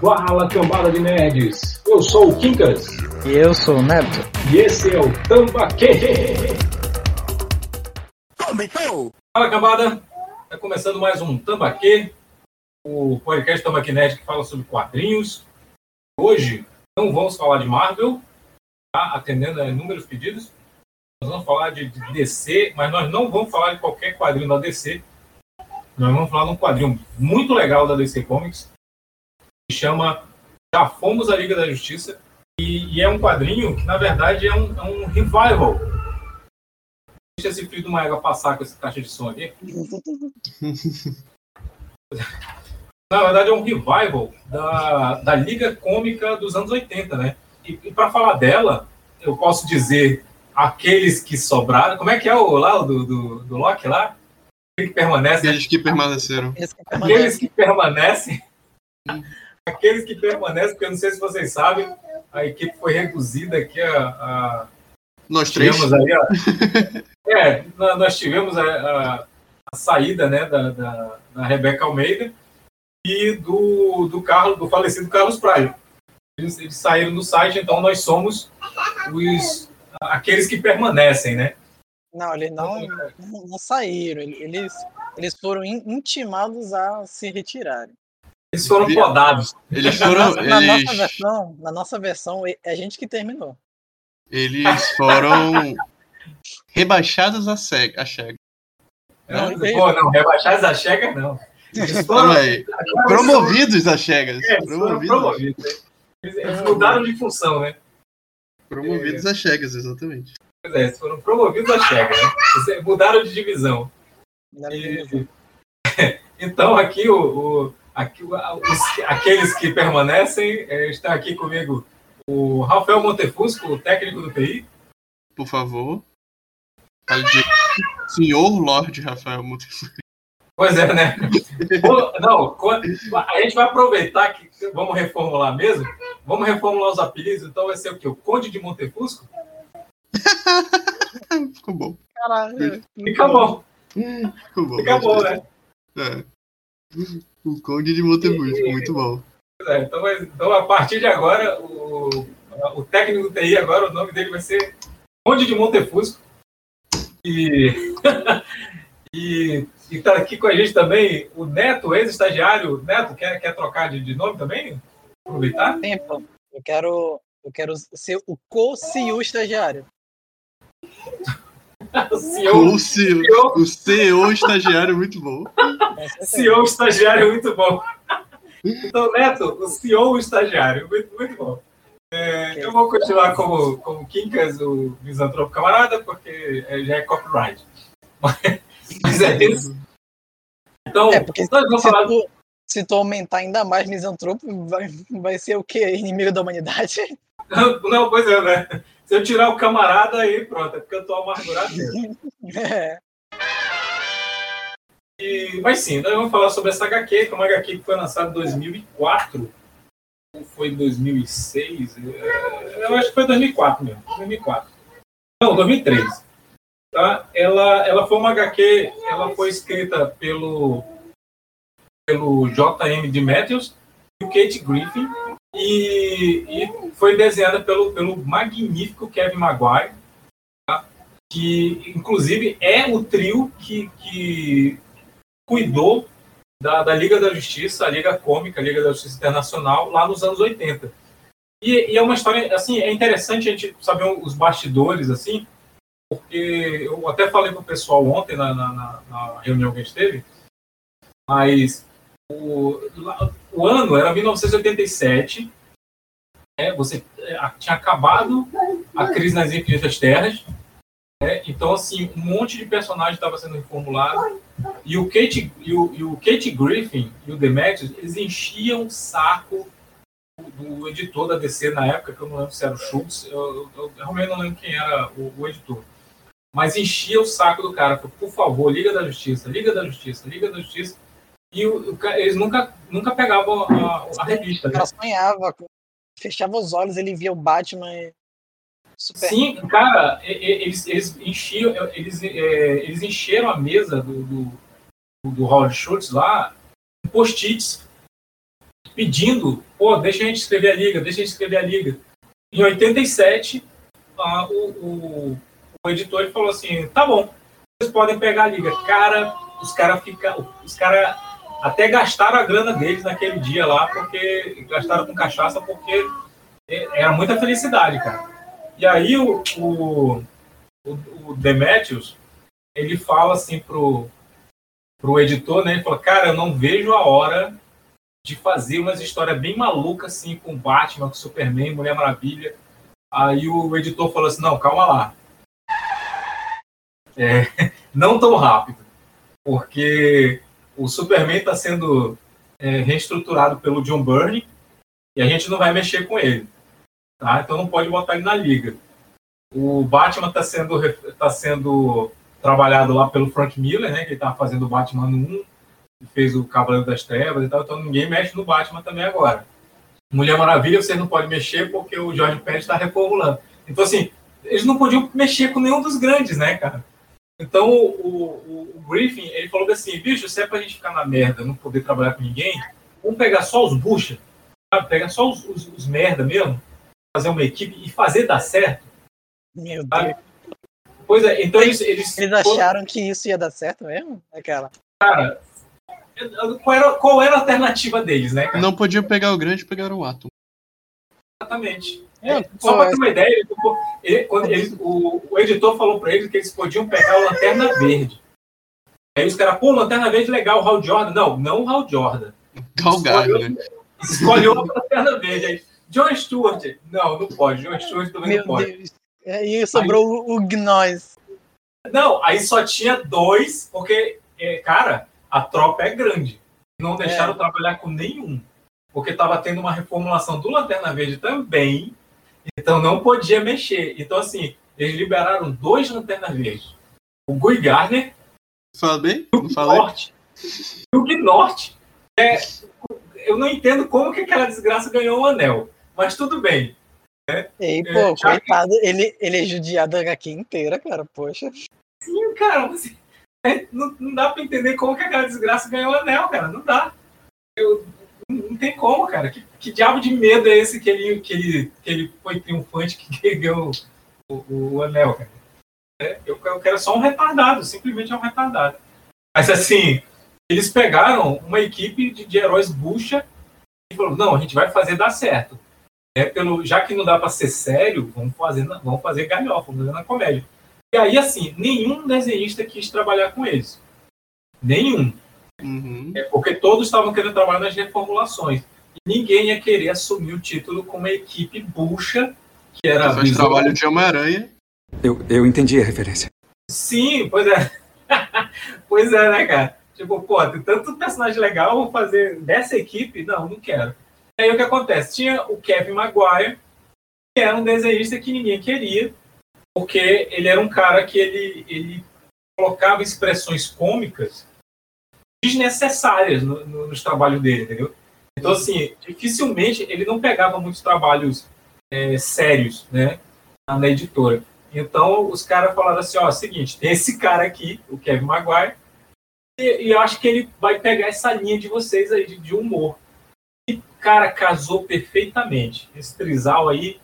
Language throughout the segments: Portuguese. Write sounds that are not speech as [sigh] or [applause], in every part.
Fala cambada de nerds! Eu sou o Kinkas. E eu sou o Neto. E esse é o Tambaquê! Fala cambada! Está começando mais um Tambaquê, o podcast Tambaquê Nerd que fala sobre quadrinhos. Hoje não vamos falar de Marvel, tá? atendendo a inúmeros pedidos. Nós vamos falar de DC, mas nós não vamos falar de qualquer quadrinho da DC. Nós vamos falar de um quadrinho muito legal da DC Comics, que chama Já Fomos a Liga da Justiça. E, e é um quadrinho que, na verdade, é um, é um revival. Deixa esse filho do Maega passar com essa caixa de som aqui. [laughs] na verdade, é um revival da, da Liga Cômica dos anos 80, né? E, e para falar dela, eu posso dizer aqueles que sobraram. Como é que é o lá do, do, do Loki lá? Aqueles que permanecem. Aqueles que permaneceram. Aqueles que permanecem. aqueles que permanecem, porque eu não sei se vocês sabem, a equipe foi reduzida aqui a. a nós três. Aí, [laughs] é, nós tivemos a, a, a saída né, da, da, da, Rebeca Almeida e do, do, Carlos, do falecido Carlos Praia. Eles, eles saíram do site, então nós somos os aqueles que permanecem, né? Não, eles não, não, não saíram. Eles, eles foram intimados a se retirarem. Eles foram podados. Eles foram. Na, eles... nossa versão, na nossa versão, é a gente que terminou. Eles foram rebaixados a cega. A chega. Não, não, pô, não, rebaixados a chega, não. Eles foram promovidos a chegas. É, promovidos. promovidos. Eles, eles mudaram de função, né? Promovidos é... a chegas, exatamente. Pois é, eles foram promovidos a chega, né? Mudaram de divisão. E... [laughs] então, aqui o, o Aqui, os, aqueles que permanecem, é, está aqui comigo o Rafael Montefusco, o técnico do TI. Por favor. Senhor Lorde Rafael Montefusco. Pois é, né? Não, a gente vai aproveitar que vamos reformular mesmo. Vamos reformular os apelidos, então vai ser o quê? O Conde de Montefusco? [laughs] Ficou bom. Caralho. Fica bom. Ficou bom. Fica bom, né? É. O Conde de Montemurro, muito bom. É, então, então, a partir de agora, o, o técnico do TI agora, o nome dele vai ser Conde de Montefusco. E, [laughs] e, está aqui com a gente também o Neto, ex-estagiário. Neto, quer, quer trocar de, de nome também? Aproveitar? Tempo. Eu quero, eu quero ser o co-CEO estagiário. O CEO, o CEO, o CEO estagiário é muito bom. CEO estagiário é muito bom. [laughs] Então, Neto, o CEO estagiário, muito, muito bom. É, eu vou continuar como, como Quincas, o misantropo camarada, porque já é copyright. [laughs] Mas, é isso. Então, é porque nós vamos falar. Tu, se tu aumentar ainda mais misantropo, vai, vai ser o quê? Inimigo da humanidade? Não, [laughs] não, pois é, né? Se eu tirar o camarada aí, pronto, é porque eu tô amargurado mesmo. é. E, mas sim, nós vamos falar sobre essa HQ, que é uma HQ que foi lançada em 2004, ou foi 2006? É, eu acho que foi 2004 mesmo, 2004. Não, 2003. Tá? Ela, ela foi uma HQ, ela foi escrita pelo, pelo J.M. de Matthews e o Kate Griffin, e, e foi desenhada pelo, pelo magnífico Kevin Maguire, tá? que inclusive é o trio que, que cuidou da, da, Liga da Justiça, a Liga Cômica, a Liga da Justiça Internacional, lá nos anos 80. E, e, é uma história, assim, é interessante a gente saber os bastidores, assim, porque eu até falei para o pessoal ontem na, na, na, reunião que a gente teve, mas o, o ano era 1987, né, você é, tinha acabado a crise nas infinitas terras, né, então assim um monte de personagens estava sendo reformulado e o Kate e o, e o Kate Griffin e o Demetrius eles enchiam o saco do, editor da DC na época que eu não lembro se era o Schultz, eu, eu, eu realmente não lembro quem era o, o editor mas enchia o saco do cara, por favor, Liga da Justiça, Liga da Justiça, Liga da Justiça. E o, o, eles nunca, nunca pegavam a, a revista. O cara né? sonhava, fechava os olhos, ele via o Batman. E... Super. Sim, cara, eles, eles enchiam, eles, é, eles encheram a mesa do, do, do Howard Schultz lá, post-its pedindo, pô, deixa a gente escrever a liga, deixa a gente escrever a liga. Em 87, ah, o, o, o editor falou assim, tá bom, vocês podem pegar a liga. Cara, os caras ficam, os caras até gastaram a grana deles naquele dia lá, porque gastaram com cachaça, porque era muita felicidade, cara. E aí o, o, o, Demetrius, ele fala assim pro, pro editor, né? Ele fala, cara, eu não vejo a hora de fazer umas histórias bem malucas, assim, com Batman, com Superman, Mulher Maravilha. Aí o editor falou assim, não, calma lá. É, [laughs] não tão rápido, porque o Superman está sendo é, reestruturado pelo John Byrne e a gente não vai mexer com ele. Tá? Então não pode botar ele na liga. O Batman está sendo, tá sendo trabalhado lá pelo Frank Miller, né, que está fazendo o Batman 1, fez o Cavaleiro das Trevas e tal, então ninguém mexe no Batman também agora. Mulher Maravilha vocês não podem mexer porque o George Pérez está reformulando. Então, assim, eles não podiam mexer com nenhum dos grandes, né, cara? Então, o, o, o Griffin, ele falou assim, bicho, se é pra gente ficar na merda, não poder trabalhar com ninguém, vamos pegar só os bucha, sabe? Pegar só os, os, os merda mesmo, fazer uma equipe e fazer dar certo. Meu sabe? Deus. Pois é, então eles... Eles, eles acharam que isso ia dar certo mesmo? Aquela... Cara, qual era, qual era a alternativa deles, né? Cara? Não podiam pegar o grande, pegaram o átomo. Exatamente. É, só para ter uma ideia, ele, ele, quando ele, o, o, editor falou para eles que eles podiam pegar o Lanterna Verde. Aí os caras, pô, Lanterna Verde legal, o Hal Jordan. Não, não o Hal Jordan. Galgado, né? Escolheu a Lanterna Verde. Aí, John Stewart. Não, não pode. John Stewart também Meu não pode. Deus. Aí sobrou aí, o Gnois. Não, aí só tinha dois, porque, é, cara, a tropa é grande. Não deixaram é. trabalhar com nenhum. Porque estava tendo uma reformulação do Lanterna Verde também. Então não podia mexer. Então, assim, eles liberaram dois lanternas verdes. O Guy Garner. Fala bem? E o Norte. E o Norte. É, eu não entendo como que aquela desgraça ganhou o um anel. Mas tudo bem. Né? Ei, pô, é, coitado, que... ele, ele é judiado a HQ inteira, cara, poxa. Sim, cara, mas, é, não, não dá pra entender como que aquela desgraça ganhou o um anel, cara, não dá. Eu, não tem como, cara. Que, que, diabo de medo é esse que ele, que ele, que ele foi triunfante que [laughs] ganhou o, o, o anel, cara? É, eu, eu quero só um retardado, simplesmente é um retardado. Mas assim, eles pegaram uma equipe de, de heróis bucha e falaram, não, a gente vai fazer dar certo. É, pelo, já que não dá para ser sério, vamos fazer, vamos fazer galhofa, vamos fazer na comédia. E aí, assim, nenhum desenhista quis trabalhar com eles. Nenhum. Uhum. É porque todos estavam querendo trabalhar nas reformulações. E ninguém ia querer assumir o título com uma equipe bucha, que era. Faz trabalho de Homem-Aranha. Eu, eu entendi a referência. Sim, pois é. [laughs] pois é, né, cara? Tipo, pô, tem tanto personagem legal, vou fazer dessa equipe? Não, não quero. E aí o que acontece? Tinha o Kevin Maguire, que era um desenhista que ninguém queria, porque ele era um cara que ele, ele colocava expressões cômicas desnecessárias no, no, nos trabalhos dele, entendeu? Então, assim, dificilmente ele não pegava muitos trabalhos é, sérios, né, na editora. Então, os caras falaram assim, ó, seguinte, tem esse cara aqui, o Kevin Maguire, e, e acho que ele vai pegar essa linha de vocês aí, de, de humor. E, cara, casou perfeitamente. Esse trisal aí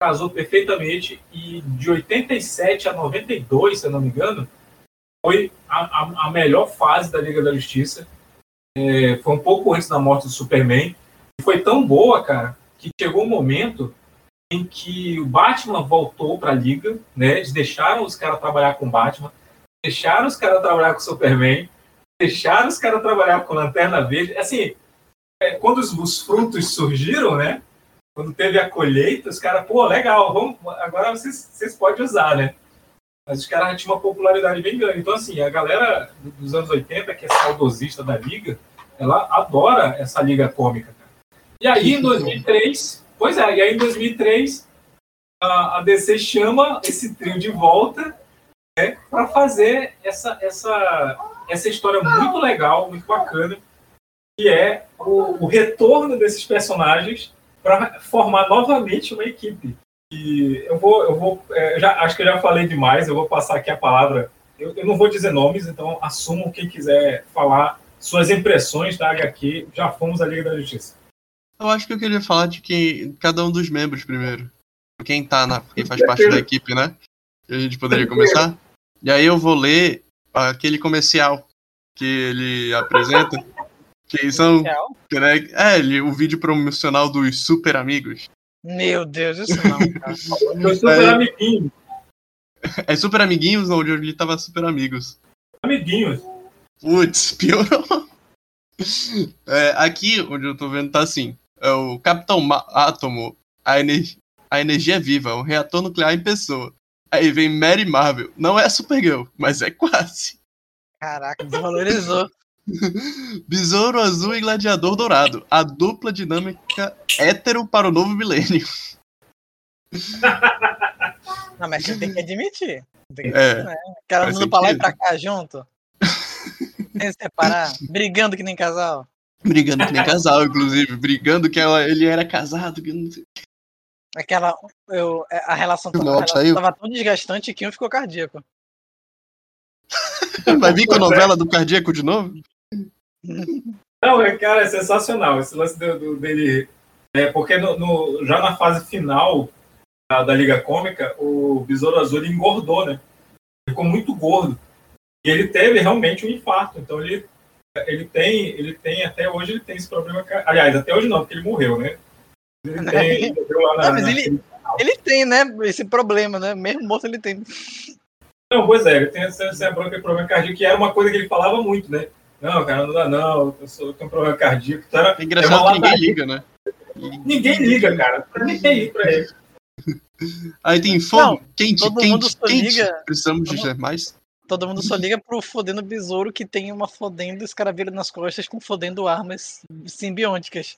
casou perfeitamente e de 87 a 92, se eu não me engano, foi a, a, a melhor fase da Liga da Justiça. É, foi um pouco antes da morte do Superman. E foi tão boa, cara, que chegou um momento em que o Batman voltou para a Liga, né? Eles deixaram os caras trabalhar com Batman, deixaram os caras trabalhar com Superman, deixaram os caras trabalhar com Lanterna Verde. Assim, é, quando os, os, frutos surgiram, né? Quando teve a colheita, os caras, pô, legal, vamos, agora vocês, vocês podem usar, né? Mas os caras tinham uma popularidade bem grande. Então, assim, a galera dos anos 80, que é saudosista da Liga, ela adora essa Liga Cômica. E aí, em 2003, pois é, e aí em 2003, a, a DC chama esse trio de volta né, para fazer essa, essa, essa história muito legal, muito bacana, que é o, o retorno desses personagens para formar novamente uma equipe. E eu vou, eu vou, é, já, acho que eu já falei demais, eu vou passar aqui a palavra eu, eu não vou dizer nomes, então assumam quem quiser falar suas impressões da HQ. Já fomos à Liga da Justiça. Eu acho que eu queria falar de quem, cada um dos membros primeiro. Quem tá na, quem faz parte da equipe, né? Que a gente poderia começar. E aí eu vou ler aquele comercial que ele apresenta. Que são. Né, É, ele, o vídeo promocional dos super amigos. Meu Deus, isso não, cara. [laughs] Eu sou É. amiguinho, É super amiguinhos, onde ele tava super amigos. amiguinhos. Putz, piorou. É, aqui, onde eu tô vendo, tá assim. É o Capitão Ma- Átomo, a, ener- a energia é viva, um reator nuclear em pessoa. Aí vem Mary Marvel. Não é Supergirl, mas é quase. Caraca, desvalorizou. [laughs] Besouro Azul e Gladiador Dourado. A dupla dinâmica hétero para o novo milênio. Não, mas você tem que admitir. Tem que É, né? Cara andando pra lá e pra cá junto. Sem se separar, brigando que nem casal. Brigando que nem casal, inclusive. Brigando que ela, ele era casado. Que não sei. Aquela. Eu, é, a relação, O a relação tava tão desgastante que um ficou cardíaco. Vai vir com a novela do cardíaco de novo? Não, é, cara, é sensacional esse lance do, do- dele. É, porque no, no- já na fase final da, da Liga Cômica, o Besouro Azul ele engordou, né? Ficou muito gordo. E ele teve realmente um infarto. Então ele, ele tem, ele tem, até hoje ele tem esse problema. Aliás, até hoje não, porque ele morreu, né? Ele [laughs] tem, ele morreu lá na, Não, mas na- ele- tem, né? Esse problema, né? Mesmo morto ele tem. Não, pois é, ele tem essa, essa bronca de problema cardíaco, que era uma coisa que ele falava muito, né? Não, cara, não dá não, eu, sou, eu tenho um problema cardíaco. Então era, É engraçado que ninguém liga, né? Ninguém liga, cara. Ninguém liga pra ele. Aí tem fogo, Não, quente, todo quente, mundo só quente. liga- Precisamos todo- dizer mais. Todo mundo só liga pro fodendo besouro que tem uma fodendo escaravelho nas costas com fodendo armas simbióticas.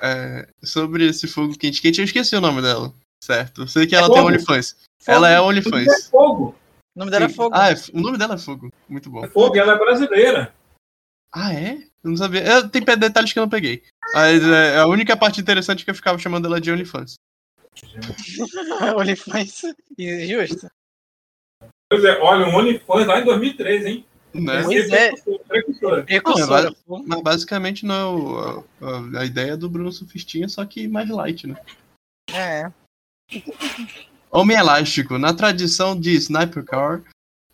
É, sobre esse fogo quente, quente, eu esqueci o nome dela. Certo. Eu sei que ela fogo. tem OnlyFans. Ela é OnlyFans. É fogo. O nome dela é Sim. Fogo. Ah, é, o nome dela é Fogo. Muito bom. É fogo, e ela é brasileira. Ah, é? Eu não sabia. Eu, tem detalhes que eu não peguei. Mas é, a única parte interessante é que eu ficava chamando ela de OnlyFans. [laughs] OnlyFans. E justo. Pois é, olha, o OnlyFans lá em 2003, hein? Né? Pois é. Precursora. Precursor. vale- Mas basicamente não é o- a, a ideia do Bruno Sufistinha, só que mais light, né? É. Homem Elástico. Na tradição de Sniper Car,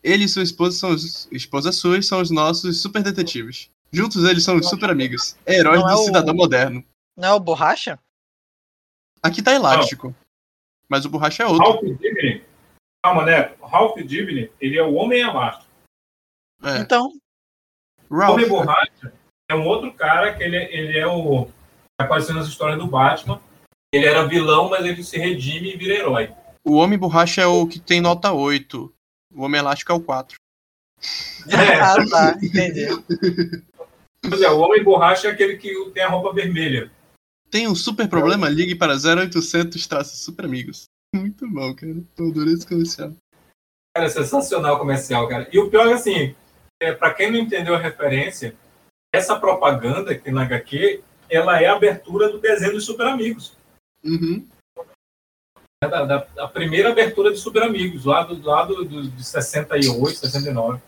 ele e sua esposa são os, esposa sua são os nossos super detetives. Juntos eles são os super amigos. Heróis Não é do o- cidadão moderno. Não é o Borracha? Aqui tá elástico. Mas o borracha é outro. Ralph Dibny. Calma, né? Ralph Dibny, ele é o homem elástico. É. Então, O Ralph. homem borracha é um outro cara que ele, é- ele é o. Apareceu nas histórias do Batman. Ele era vilão, mas ele se redime e vira herói. O Homem Borracha é o que tem nota 8. O Homem Elástico é o 4. É. ah tá, entendi. Pois é, o homem borracha é aquele que tem a roupa vermelha. Tem um super problema? Ligue para 0800 traço super amigos. Muito bom, cara. Eu adorei esse comercial. Cara, é sensacional o comercial, cara. E o pior é assim, é, para quem não entendeu a referência, essa propaganda que tem na HQ, ela é a abertura do desenho dos Super Amigos. Uhum. É Da, da- da primeira abertura de Super Amigos, lá do lado do, de 68, 69.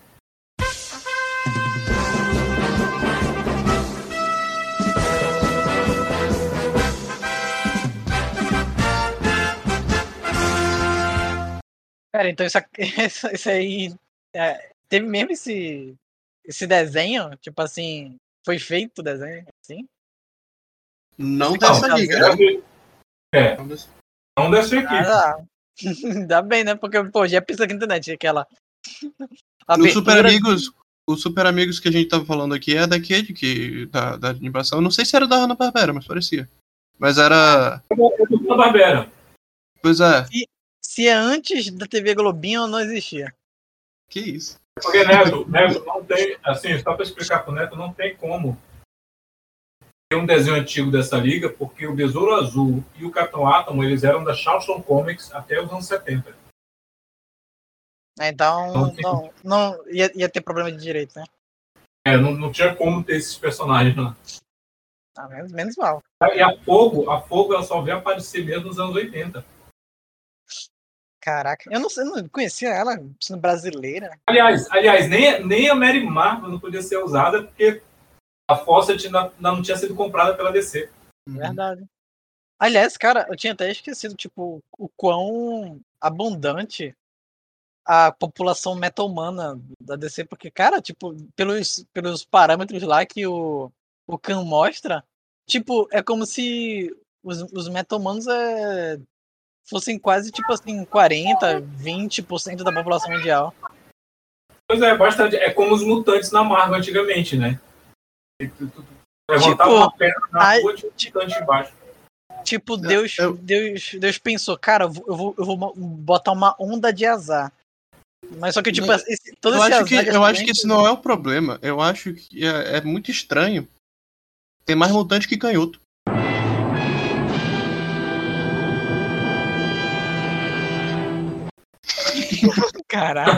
Pera, então [laughs] isso, isso, aí. é, teve mesmo esse, esse desenho? Tipo assim, foi feito o desenho assim? Não Não, dessa liga. né? É, não dessa equipe. Ah. [laughs] Ainda bem, né? Porque, pô, já pensa aqui na internet, aquela. O Super abertura- Amigos, o Super Amigos que a gente tava falando aqui é daquele que da, da animação. Não sei se era da Hanna Barbera, mas parecia. Mas era, É do da Barbera. pois é. Se é antes da TV Globinho, não existia. Que isso? Porque Neto, Neto não tem, assim, só para explicar pro Neto, não tem como um desenho antigo dessa liga, porque o Besouro Azul e o Capitão Átomo, eles eram da Charleston Comics até os anos 70. né? Então, Não tem- não, não ia, ia ter problema de direito, né? É, não, não tinha como ter esses personagens lá. Ah, menos, menos mal. E a Fogo, a Fogo ela só veio aparecer mesmo nos anos 80. Caraca, eu não, eu não conhecia ela sendo brasileira. Aliás, aliás nem, nem a Mary Marvel não podia ser usada porque a Fawcett ainda, ainda não tinha sido comprada pela DC. Uhum. Verdade. Aliás, cara, eu tinha até esquecido, tipo, o quão abundante a população meta-humana da DC, porque, cara, tipo, pelos, pelos parâmetros lá que o, o Khan mostra, tipo, é como se os, os meta-humanos é, fossem quase, tipo assim, 40, 20% da população mundial. Pois é, bastante. É como os mutantes na Marvel antigamente, né? E Levantava Tipo, uma perna na ai, rua, um mutante embaixo. Tipo, Deus, eu- Deus, Deus pensou, cara, eu vou, eu vou, botar uma onda de azar. Mas só que, tipo, Eu- esse, todo Eu esse acho, que, eu acho que isso não é o problema. Eu acho que é, é muito estranho. Tem mais mutante que canhoto. [laughs] Caralho.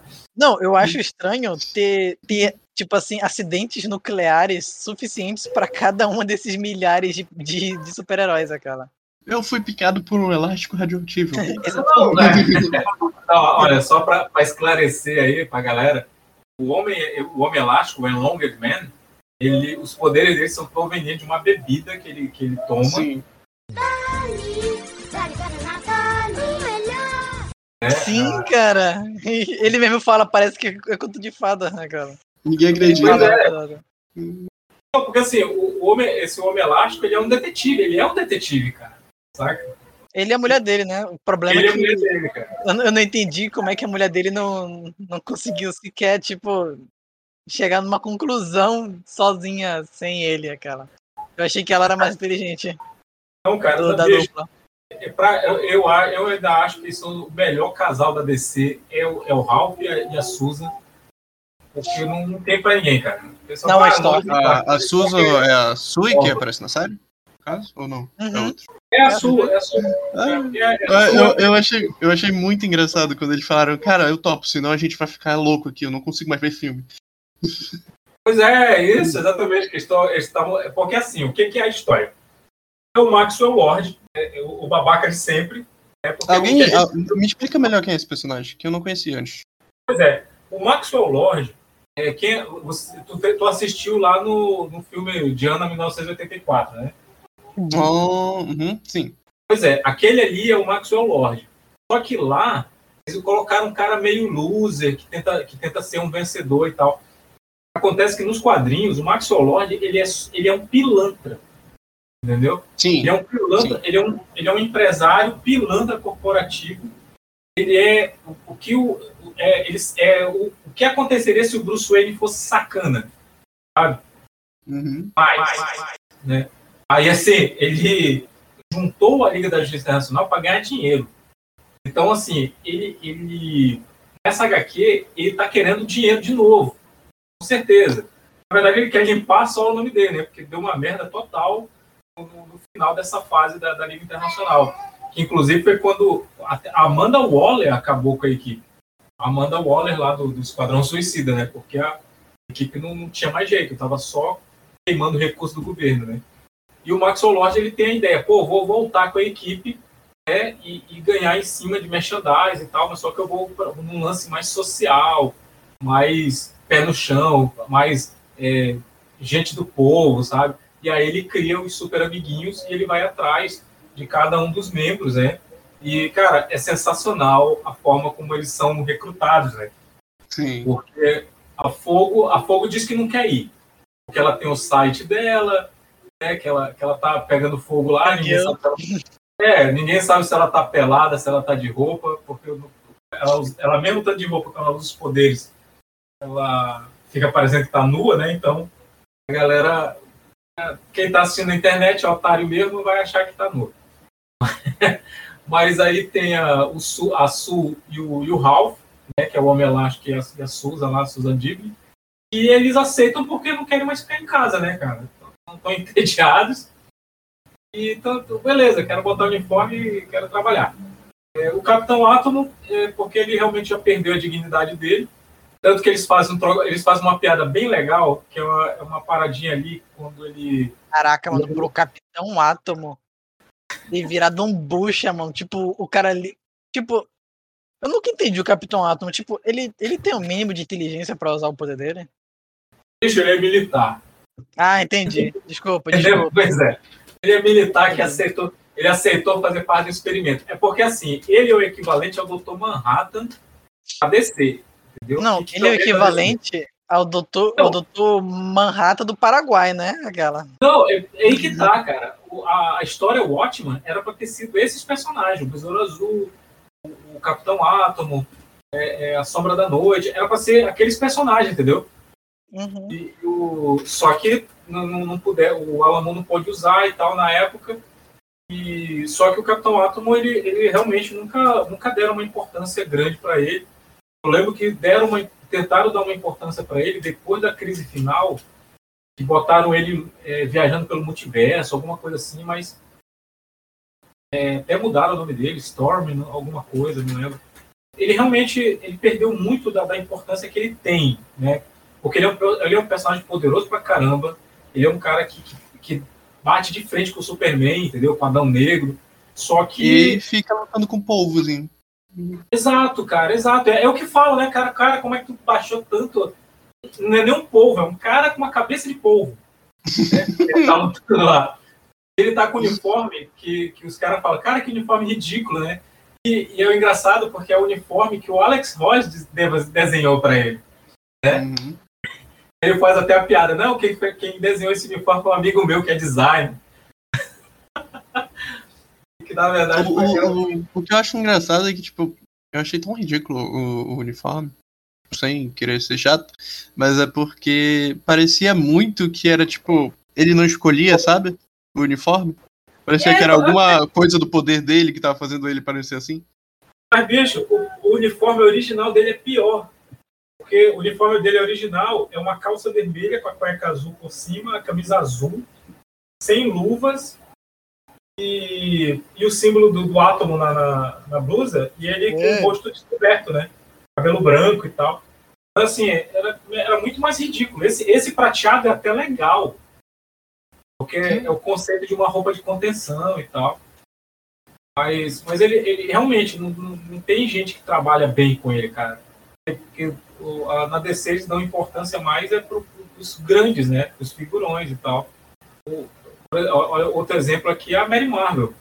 [laughs] Não, eu acho estranho ter, ter, tipo assim, acidentes nucleares suficientes pra cada uma desses milhares de, de, de super-heróis, aquela. Eu fui picado por um elástico radioativo. [laughs] Não, né? Não, olha, só para esclarecer aí pra galera, o homem, o homem elástico, o Enlonged Man, ele, os poderes dele são provenientes de uma bebida que ele, que ele toma. Sim. Né? Sim, cara. Ele mesmo fala, parece que é conto de fada, né, cara? Ninguém acredita. É. Não, porque assim, o, homem, esse homem elástico, ele é um detetive, ele é um detetive, cara. Saca? Ele é a mulher dele, né? O problema Ele é é a que mulher dele, cara. eu, não- eu não entendi como é que a mulher dele não, não conseguiu sequer, tipo, chegar numa conclusão sozinha, sem ele, aquela. Eu achei que ela era mais inteligente Não, cara, do, da dupla. É pra- eu, eu, a- eu ainda acho que são o melhor casal da DC é o, é o Ralph e a, e a Susan. Porque não, tem pra ninguém, cara. Pessoal Não, fala, é história. A, a Susan é a Sui que aparece na série? No caso? Ou não? É Uhum. outro. É a sua, é a sua. Ah, É, é eu, a sua. eu, eu achei, eu achei muito engraçado quando eles falaram, cara, eu topo, senão a gente vai ficar louco aqui, eu não consigo mais ver filme. Pois é, isso, exatamente. é porque assim, o que, que é a história? É o Maxwell Lord, é, é o, babaca de sempre. É porque Alguém a ah, me explica melhor quem é esse personagem, que eu não conhecia antes. Pois é, o Maxwell Lord, é, quem, você, tu, tu assistiu lá no, no filme Diana 1984, né? Oh, uhum, sim. Pois é, aquele ali é o Maxwell Lord. Só que lá, eles colocaram um cara meio loser, que tenta, que tenta ser um vencedor e tal. Acontece que nos quadrinhos, o Maxwell Lord, ele é, ele é um pilantra. Entendeu? Sim. Ele é um pilantra, ele é um, ele é um empresário pilantra corporativo. Ele é o, o que o, é, eles, é o, o que aconteceria se o Bruce Wayne fosse sacana, Uhum. mais, né? Aí assim, ele juntou a Liga da Justiça Internacional para ganhar dinheiro. Então assim, ele, ele nessa HQ ele tá querendo dinheiro de novo, com certeza. Na verdade ele quer limpar só o nome dele, né? Porque deu uma merda total no, no final dessa fase da, da Liga Internacional. Que inclusive foi quando a Amanda Waller acabou com a equipe. Amanda Waller lá do, do Esquadrão Suicida, né? Porque a equipe não, não tinha mais jeito, tava só queimando recursos do governo, né? E o Maxwell Lord ele tem a ideia, pô, vou voltar com a equipe né, e, e ganhar em cima de merchandise e tal, mas só que eu vou pra- num lance mais social, mais pé no chão, mais é, gente do povo, sabe? E aí ele cria os super amiguinhos e ele vai atrás de cada um dos membros, né? E, cara, é sensacional a forma como eles são recrutados, né? Sim. Porque a Fogo, a Fogo diz que não quer ir. Porque ela tem o site dela, né, que, ela, que ela tá pegando fogo lá, ninguém sabe, se ela, é, ninguém sabe se ela tá pelada, se ela tá de roupa, porque ela, ela mesmo tá de roupa quando ela usa os poderes, ela fica parecendo que tá nua, né? Então, a galera, quem tá assistindo na internet, é otário mesmo, vai achar que tá nua. [laughs] Mas aí tem a, o Su, a Su e o, e o Ralph, né, que é o Homem Elástico e a, e a Susan lá, a Susan Digley, e eles aceitam porque não querem mais ficar em casa, né, cara? Estão [laughs] entediados. E tanto, beleza, quero botar o uniforme e quero trabalhar. É, o Capitão Átomo, é, porque ele realmente já perdeu a dignidade dele, tanto que eles fazem, eles fazem uma piada bem legal, que é uma, é uma paradinha ali, quando ele Caraca, mano, pro Capitão Átomo ter virado um bucha, mano. Tipo, o cara ali. Tipo, eu nunca entendi o Capitão Átomo. Tipo, ele, ele tem o um mínimo de inteligência pra usar o poder dele? Bicho, ele é militar. Ah, entendi. Desculpa, Ele desculpa. pois é. Ele é militar que aceitou, ele aceitou fazer parte do experimento. É porque, assim, ele é o equivalente ao Dr. Manhattan a DC. Entendeu? Não, Que ele é o equivalente ao doutor, ao doutor Manhattan do Paraguai, né? Aquela. Não, é, é aí que tá, cara. O- a, a história Watchman era pra ter sido esses personagens, o Besouro Azul, o, o Capitão Átomo, é, é, a Sombra da Noite, era pra ser aqueles personagens, entendeu? Uhum. E o, só que não, não, não puder, o Alamo não pôde usar e tal na época. E só que o Capitão Átomo ele, ele realmente nunca nunca deram uma importância grande para ele. Eu lembro que deram uma, tentaram dar uma importância para ele depois da crise final, que botaram ele é, viajando pelo multiverso, alguma coisa assim, mas é, até mudaram o nome dele, Storm, alguma coisa, não lembro. Ele realmente ele perdeu muito da, da importância que ele tem, né? Porque ele é, um, ele é um personagem poderoso pra caramba. Ele é um cara que, que, que bate de frente com o Superman, entendeu? Com o Adão Negro. Só que. E fica lutando com polvozinho. Exato, cara, exato. É, é o que falo, né, cara? Cara, como é que tu baixou tanto? Não é nem um polvo, é um cara com uma cabeça de polvo. né? Ele tá lutando lá. Ele tá com uniforme que, que os caras falam, cara, que uniforme ridículo, né? E, e é o engraçado porque é o uniforme que o Alex Ross de- desenhou pra ele. Uhum. Ele faz até a piada, não, quem, quem desenhou esse uniforme foi um amigo meu que é designer. Que na verdade O, o, o- o que eu acho engraçado é que, tipo, eu achei tão ridículo o, uniforme, sem querer ser chato, mas é porque parecia muito que era, tipo, ele não escolhia, sabe? O uniforme. Parecia É, que era alguma coisa do poder dele que tava fazendo ele parecer assim. Mas, bicho, o, o uniforme original dele é pior. Porque o uniforme dele original é uma calça vermelha com a cueca azul por cima, a camisa azul, sem luvas e, e o símbolo do, do átomo na, na, na blusa e ele com É. o rosto descoberto, né? Cabelo branco e tal. Então, assim, era, era muito mais ridículo. Esse, esse prateado é até legal. Porque é o conceito de uma roupa de contenção e tal. Mas, mas ele, ele realmente não, não, não tem gente que trabalha bem com ele, cara. Porque o- a- na DC eles dão importância mais é para os grandes, né? Os figurões e tal. O- outro exemplo aqui é a Mary Marvel.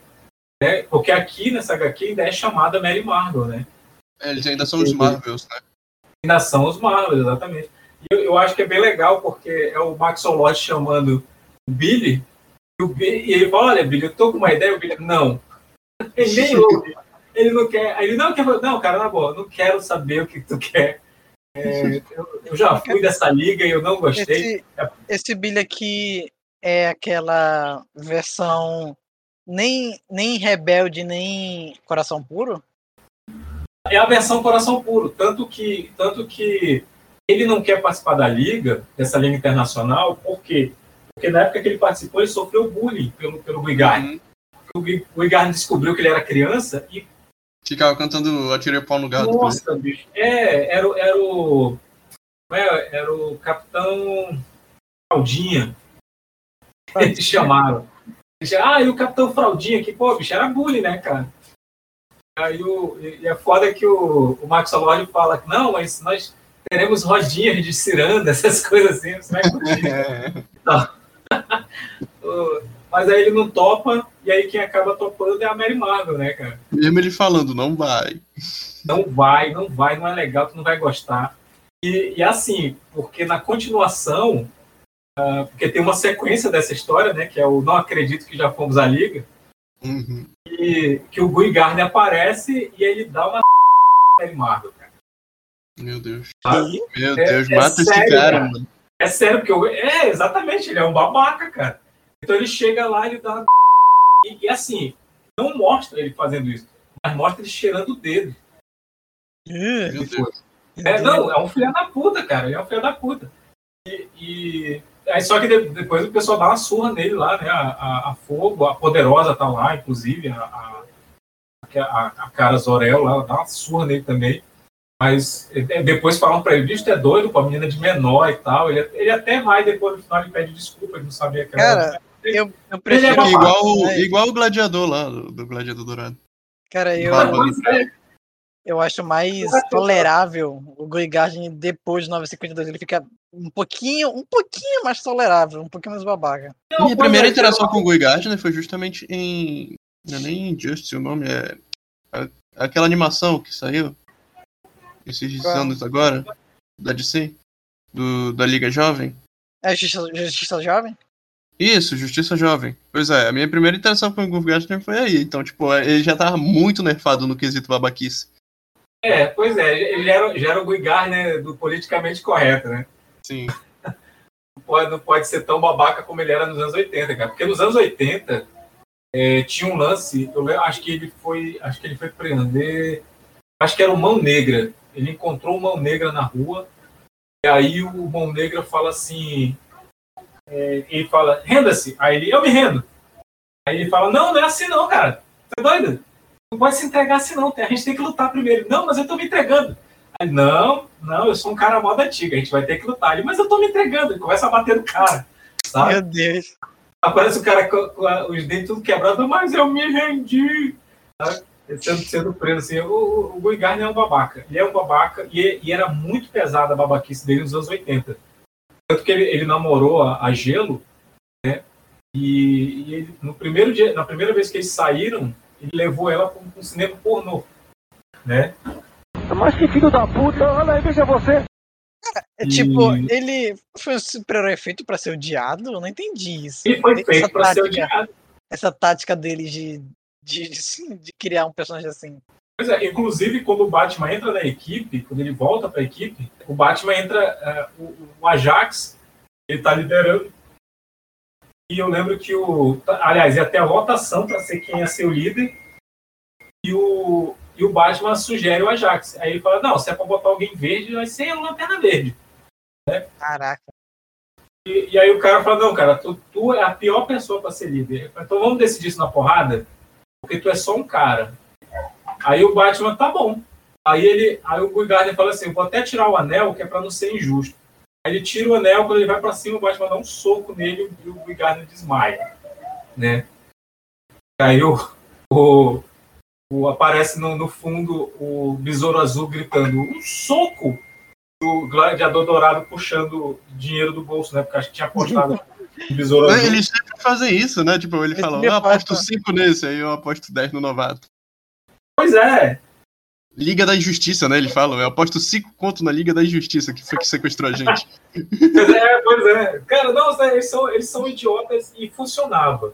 Né? Porque aqui nessa HQ ainda é chamada Mary Marvel, né? É, eles ainda são os Marvels, né? ainda são os Marvel, exatamente. E eu, eu acho que é bem legal, porque é o Max Lodge chamando o Billy, e, o Billy, e ele fala, olha, Billy, eu tô com uma ideia, o Billy, não. [laughs] Ele nem ouve. Ele não quer. Ele não quer. Não, cara, na boa, não quero saber o que tu quer. É, eu, eu já fui dessa liga e eu não gostei. Esse, esse Billy aqui é aquela versão nem, nem rebelde, nem coração puro? É a versão coração puro. Tanto que, tanto que ele não quer participar da liga, dessa liga internacional, por quê? Porque na época que ele participou, ele sofreu bullying pelo, pelo Guy Gardner. Uhum. o Gui- o Igarden descobriu que ele era criança e, Ficava cantando Atirei o pau no gato. nossa, bicho, é, era, o- era o. é? Era o Capitão Fraldinha. Eles chamaram. Ah, e o Capitão Fraldinha aqui, pô, bicho, era bullying, né, cara? Aí o. E é foda que o, o Max Lodge fala que não, mas nós teremos rodinhas de ciranda, [laughs] essas coisas assim, você vai curtir. É. [laughs] [laughs] Mas aí ele não topa, e aí quem acaba topando é a Mary Marvel, né, cara? Mesmo ele falando, não vai. não vai, não vai, não é legal, tu não vai gostar. E, e assim, porque na continuação, ah, porque tem uma sequência dessa história, né, que é o Não Acredito que Já Fomos à Liga, Uhum. e, que o Guy Gardner aparece e ele dá uma [laughs] Mary Marvel, cara. Meu Deus. Ah, Meu É- Deus, é mata esse sério, cara, cara. mano. É sério, porque eu, é, exatamente, ele é um babaca, cara. Então ele chega lá, ele dá uma [laughs] e, e assim, não mostra ele fazendo isso, mas mostra ele cheirando o dedo. Ih, Meu Deus. É, não, é um filho da puta, cara. Ele é um filho da puta. E, e- aí só que de- depois o pessoal dá uma surra nele lá, né? A, a, a Fogo, a Poderosa tá lá, inclusive, a, a, a, a cara Zorel lá, dá uma surra nele também. Mas é, depois falam pra ele, bicho, tu é doido com a menina de menor e tal. Ele, ele até vai, depois no final ele pede desculpa, ele não sabia que era. Cara, eu, eu é prefiro. babaca, Igual, né? igual o gladiador lá, do, do gladiador dourado. Cara, eu, é. Eu acho mais tolerável o Guigard depois de 952. Ele fica um pouquinho, um pouquinho mais tolerável, um pouquinho mais babaca. Não, Minha primeira é, interação com o Guy Gardner foi justamente em. Não é nem Injustice o nome, é. Aquela animação que saiu esses Qual? anos agora, da DC, do, da Liga Jovem. É Justiça, Justiça Jovem? Isso, Justiça Jovem. Pois é, a minha primeira interação com o Guy Gardner foi aí. Então, tipo, ele já tava muito nerfado no quesito babaquice. É, pois é, ele era, já era o Guigar, né, do politicamente correto, né? Sim. Não pode, não pode ser tão babaca como ele era nos anos 80, cara. Porque nos anos 80 é, tinha um lance, eu acho que ele foi, acho que ele foi prender, acho que era o Mão Negra. Ele encontrou o Mão Negra na rua, e aí o Mão Negra fala assim, é, ele fala, renda-se. Aí ele, eu me rendo. Aí ele fala, não, não é assim não, cara. Você é doido? Não pode se entregar assim não, a gente tem que lutar primeiro. Não, mas eu tô me entregando. Aí, não, não, eu sou um cara moda antiga, a gente vai ter que lutar. Ele, mas eu tô me entregando. Ele começa a bater no cara, sabe? Meu Deus. Aparece o cara com, com os dentes tudo quebrados, mas eu me rendi. Sabe? Sendo, sendo preso assim. O, o, o Guy Gardner é um babaca. Ele é um babaca e, e era muito pesada a babaquice dele nos anos 80. Tanto que ele, ele namorou a, a Gelo, né? E, e ele, no primeiro dia, na primeira vez que eles saíram, ele levou ela para um cinema pornô, né? Mas que filho da puta, olha aí, veja você. É tipo, E- ele foi um super-herói feito pra ser odiado? Eu não entendi isso. Ele foi Essa feito para ser tática- odiado. Essa tática dele de, de, de, de criar um personagem assim. Pois é, inclusive quando o Batman entra na equipe, quando ele volta para a equipe, o Batman entra, é, o, o Ajax, ele tá liderando. E eu lembro que o. tá- Aliás, ia até a votação para ser quem ia ser o líder. E o, e o Batman sugere o Ajax. Aí ele fala: não, se é para botar alguém verde, vai ser a Lanterna Verde. Caraca. E, e aí o cara fala: não, cara, tu, tu é a pior pessoa para ser líder. Então vamos decidir isso na porrada, porque tu é só um cara. Aí o Batman, tá bom. Aí ele, aí o Guy Gardner fala assim: eu vou até tirar o anel, que é para não ser injusto. Aí ele tira o anel, quando ele vai para cima, o Batman dá um soco nele e o Guy Gardner desmaia. Né? Aí o, o, o- aparece no, no fundo o Besouro Azul gritando: um soco! O gladiador dourado puxando dinheiro do bolso, né? Porque acho que tinha apostado no Besouro Azul. Eles sempre fazem isso, né? Tipo, ele Esse fala, me eu aposto afasta. 5 nesse, aí eu aposto 10 no novato. Pois é, Liga da Injustiça, né? Eles falam, eu aposto 5 conto na Liga da Injustiça, que foi que sequestrou a gente. [laughs] Pois é, pois é. Cara, não, eles são, eles são idiotas e funcionava.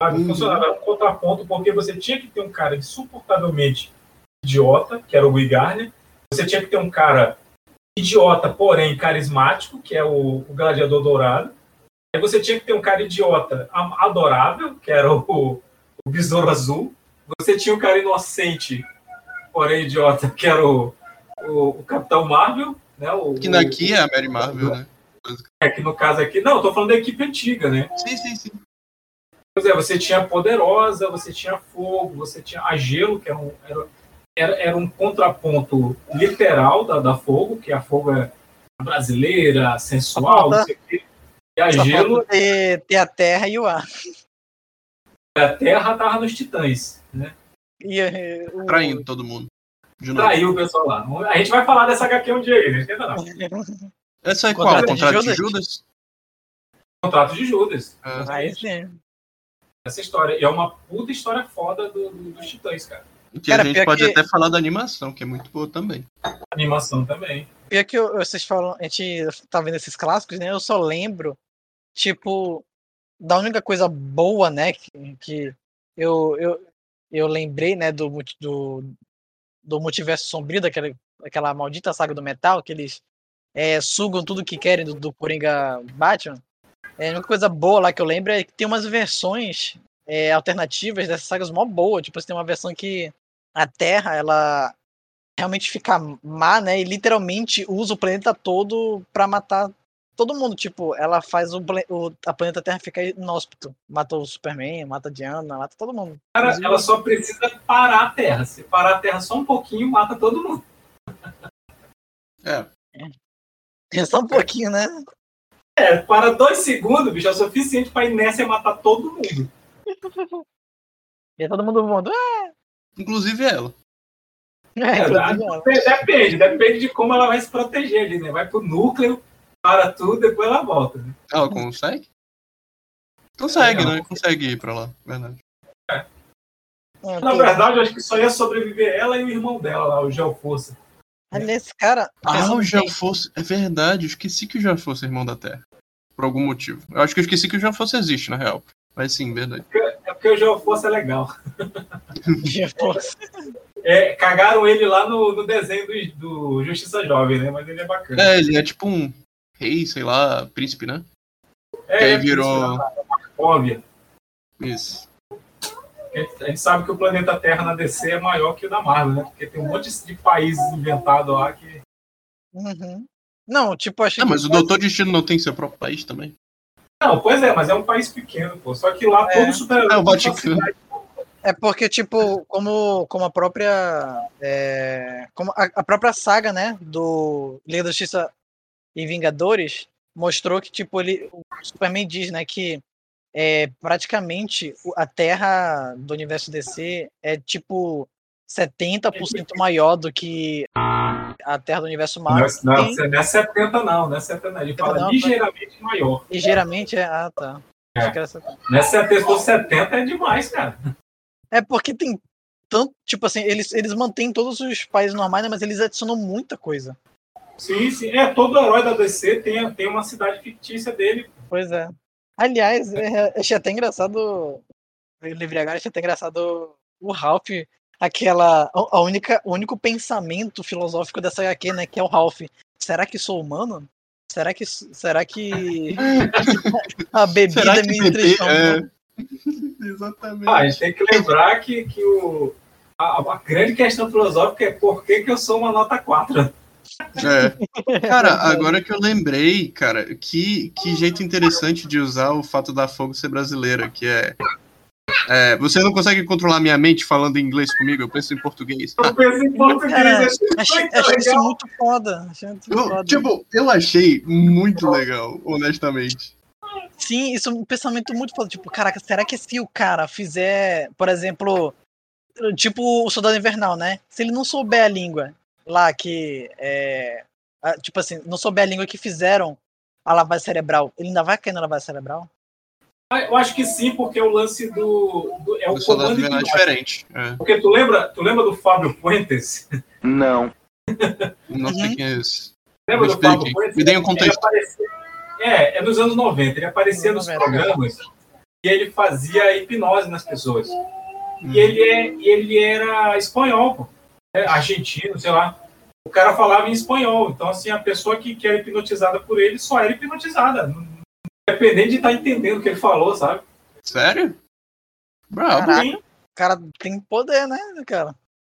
Sabe? Uhum. Funcionava um contraponto, porque você tinha que ter um cara insuportavelmente idiota, que era o Guy Gardner. Você tinha que ter um cara idiota, porém carismático, que é o, o Gladiador Dourado. Aí você tinha que ter um cara idiota adorável, que era o, o Besouro Azul. Você tinha um cara inocente, porém idiota, que era o, o, o Capitão Marvel. Né? O, Que daqui é a Mary Marvel, né? é que no caso aqui, não, eu tô falando da equipe antiga, né? Sim, sim, sim. Pois é, você tinha Poderosa, você tinha Fogo, você tinha a Gelo, que era um, era, era, era um contraponto literal da, da Fogo, que a Fogo é brasileira, sensual, não sei o quê. E a Só Gelo, ter, ter a terra e o ar. a Terra tava nos Titãs, né? E, eh, o- Traindo todo mundo. De novo. Traiu o pessoal lá. A gente vai falar dessa HQ um dia aí, não esquenta não. Essa é qual? Contrato de Contrato de Judas? Judas? Contrato de Judas. É. Aí sim. Essa história. E é uma puta história foda do- do- dos Titãs, cara. Que Cara, a gente pode que- até falar da animação, que é muito boa também. Animação também. Pior que eu- vocês falam, a gente tá vendo esses clássicos, né? Eu só lembro, tipo, da única coisa boa, né? Que, que eu, eu, eu lembrei, né? Do, do, do multiverso sombrio, daquela, daquela maldita saga do metal, que eles é, sugam tudo que querem do, do Coringa Batman. É, a única coisa boa lá que eu lembro é que tem umas versões é, alternativas dessas sagas mó boa. Tipo, você tem uma versão que a Terra, ela realmente fica má, né? E literalmente usa o planeta todo pra matar todo mundo. Tipo, ela faz o, o- a planeta Terra ficar inóspito. Mata o Superman, mata a Diana, mata todo mundo. Cara, ela só precisa parar a Terra. Se parar a Terra só um pouquinho, mata todo mundo. É. É só um pouquinho, né? É, para dois segundos, bicho, é o suficiente pra inércia matar todo mundo. E todo mundo voando. "Ah!" Inclusive ela. É, É, inclusive ela. depende, depende de como ela vai se proteger ali, né? Vai pro núcleo, para tudo, depois ela volta. Né? Ela consegue? Consegue, É, né? Consegue ir pra lá, verdade. É, Na verdade, eu acho que só ia sobreviver ela e o irmão dela lá, o Geoforça. Aliás, cara. Ah, o bem, Geoforce. É verdade, eu esqueci que o Geoforce é irmão da Terra. Por algum motivo. Eu acho que eu esqueci que o Geoforce existe, na real. Mas sim, verdade. É porque o Geoforça é legal. [laughs] É, cagaram ele lá no, no desenho do, do Justiça Jovem, né? Mas ele é bacana. É, ele é tipo um rei, sei lá, príncipe, né? É, aí é virou- Óbvio. Isso. A gente sabe que o planeta Terra na DC é maior que o da Marvel, né? Porque tem um monte de países inventados lá que. Uhum. Não, tipo, achei Ah, que mas o Doutor Destino não tem seu próprio país também? Não, pois é, mas é um país pequeno, pô. Só que lá É. todo super É o Vaticano. É porque, tipo, como, como a própria. é, como a, a própria saga, né? Do Liga da Justiça e Vingadores mostrou que, tipo, ele. O Superman diz, né, que é, praticamente a Terra do universo DC é tipo 70% maior do que a Terra do universo Não, Marvel. não, Tem- não é 70, não, não é 70, não. Ele fala Não, ligeiramente maior. ligeiramente é. Ah, tá. É. Acho que era 70. Não é 70, se for 70 é demais, cara. É porque tem tanto. Tipo assim, eles, eles mantêm todos os países normais, né, mas eles adicionam muita coisa. Sim, sim. É, todo herói da DC tem, tem uma cidade fictícia dele. Pois é. Aliás, é, achei até engraçado. Lembrei agora, achei até engraçado o Ralph, aquela. A única, o único pensamento filosófico dessa HQ, né? Que é o Ralph. Será que sou humano? Será que. Será que. a [laughs] bebida Será que me bebê- entristece? é... [laughs] Exatamente. Ah, a gente tem que lembrar que, que o, a, a grande questão filosófica é por que, que eu sou uma nota 4. É. Cara, agora que eu lembrei, cara, que, que jeito interessante de usar o fato da Fogo ser brasileira, que é, é, Você não consegue controlar minha mente falando inglês comigo, eu penso em português. Eu penso em português. Cara, achei Achei, muito achei isso legal. muito foda. Achei muito Eu, foda. tipo, eu achei muito legal, honestamente. Sim, isso é um pensamento muito foda. Tipo, caraca, será que se o cara fizer, por exemplo, tipo o Soldado Invernal, né? Se ele não souber a língua lá que é. Tipo assim, não souber a língua que fizeram a lavagem cerebral, ele ainda vai cair na lavagem cerebral? Eu acho que sim, porque o lance do. do- é o O soldado comando é diferente. É. Porque tu lembra, tu lembra do Fábio Fuentes? Não. Não sei Uhum. quem é esse. Lembra Me do Fábio Fuentes? me dê um contexto. aparecia- é, é dos anos 90. Ele aparecia nos 90. programas e ele fazia hipnose nas pessoas. Hum. E ele, é, e ele era espanhol, pô. É, argentino, sei lá. O cara falava em espanhol. Então, assim, a pessoa que, que era hipnotizada por ele só era hipnotizada. Independente de estar entendendo o que ele falou, sabe? Sério? Brabo. O cara tem poder, né, cara?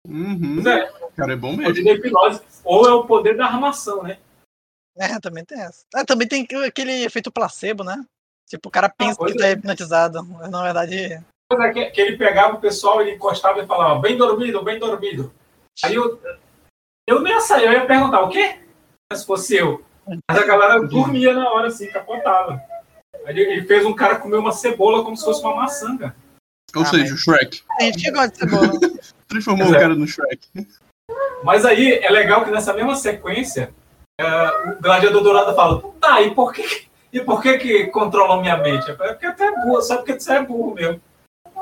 Uhum. é. Cara, é bom O mesmo. poder da hipnose. Ou é o poder da armação, né? É, também tem essa. Ah, também tem aquele efeito placebo, né? Tipo, o cara pensa pois que tá hipnotizado, mas na verdade. Pois é, que, que ele pegava o pessoal, ele encostava e falava, bem dormido, bem dormido. Aí eu, eu nem ia sair, eu ia perguntar, o quê? Se fosse eu. Mas a galera dormia na hora, assim, capotava. Ele, ele fez um cara comer uma cebola como se fosse uma maçã, cara. Ou Ah, seja, o Shrek. Tem gente que gosta de cebola. [laughs] Transformou o é. cara no Shrek. Mas aí é legal que nessa mesma sequência, é, o Gladiador Dourado fala, tá, e por que, e por que que controlam minha mente? É porque tu é burro, só porque tu é burro mesmo.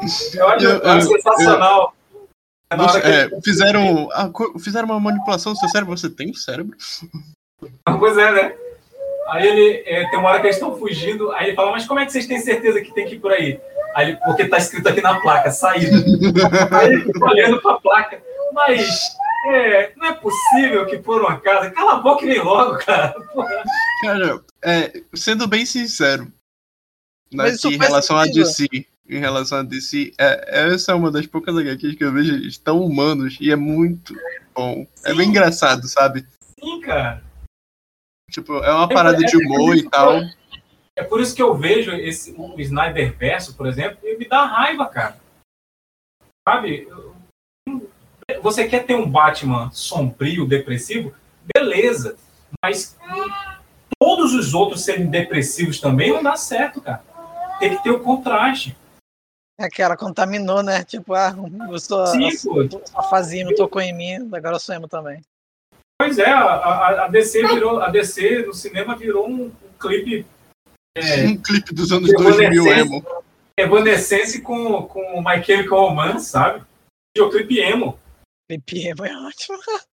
[laughs] Eu acho, Eu- eu eu- sensacional. Na hora Você- que ele- é, fizeram, a fizeram uma manipulação do seu cérebro. Você tem um cérebro? Pois é, né? Aí ele é, tem uma hora que eles estão fugindo, aí ele fala, mas como é que vocês têm certeza que tem que ir por aí? Aí ele, porque tá escrito aqui na placa, saída. [laughs] aí ele fica olhando pra placa, mas é, não é possível que por um acaso. Cala a boca e vem logo, cara. Porra. [laughs] Cara, é, sendo bem sincero, Mas aqui, isso em relação a. DC, em relação a DC, é, essa é uma das poucas HQs que eu vejo tão humanos e é muito bom. É bem Sim. engraçado, sabe? Sim, cara. Tipo, é uma parada de humor e tal. É por isso que eu vejo esse, o Snyder Verso, por exemplo, e me dá raiva, cara. Sabe? Você quer ter um Batman sombrio, depressivo? Beleza. Mas todos os outros serem depressivos também não dá certo, cara. Tem que ter o contraste. Aquela contaminou, né? Tipo, ah, eu sou Sim, pô. a fazinha não tocou em mim, agora eu sou emo também. Pois é, a, a, a DC virou, a DC no cinema virou um, um clipe é, Um clipe dos anos Evanescence. 2000 emo. Evanescence com, com My Chemical Romance, sabe? Videoclipe emo. Clipe emo é ótimo. [laughs]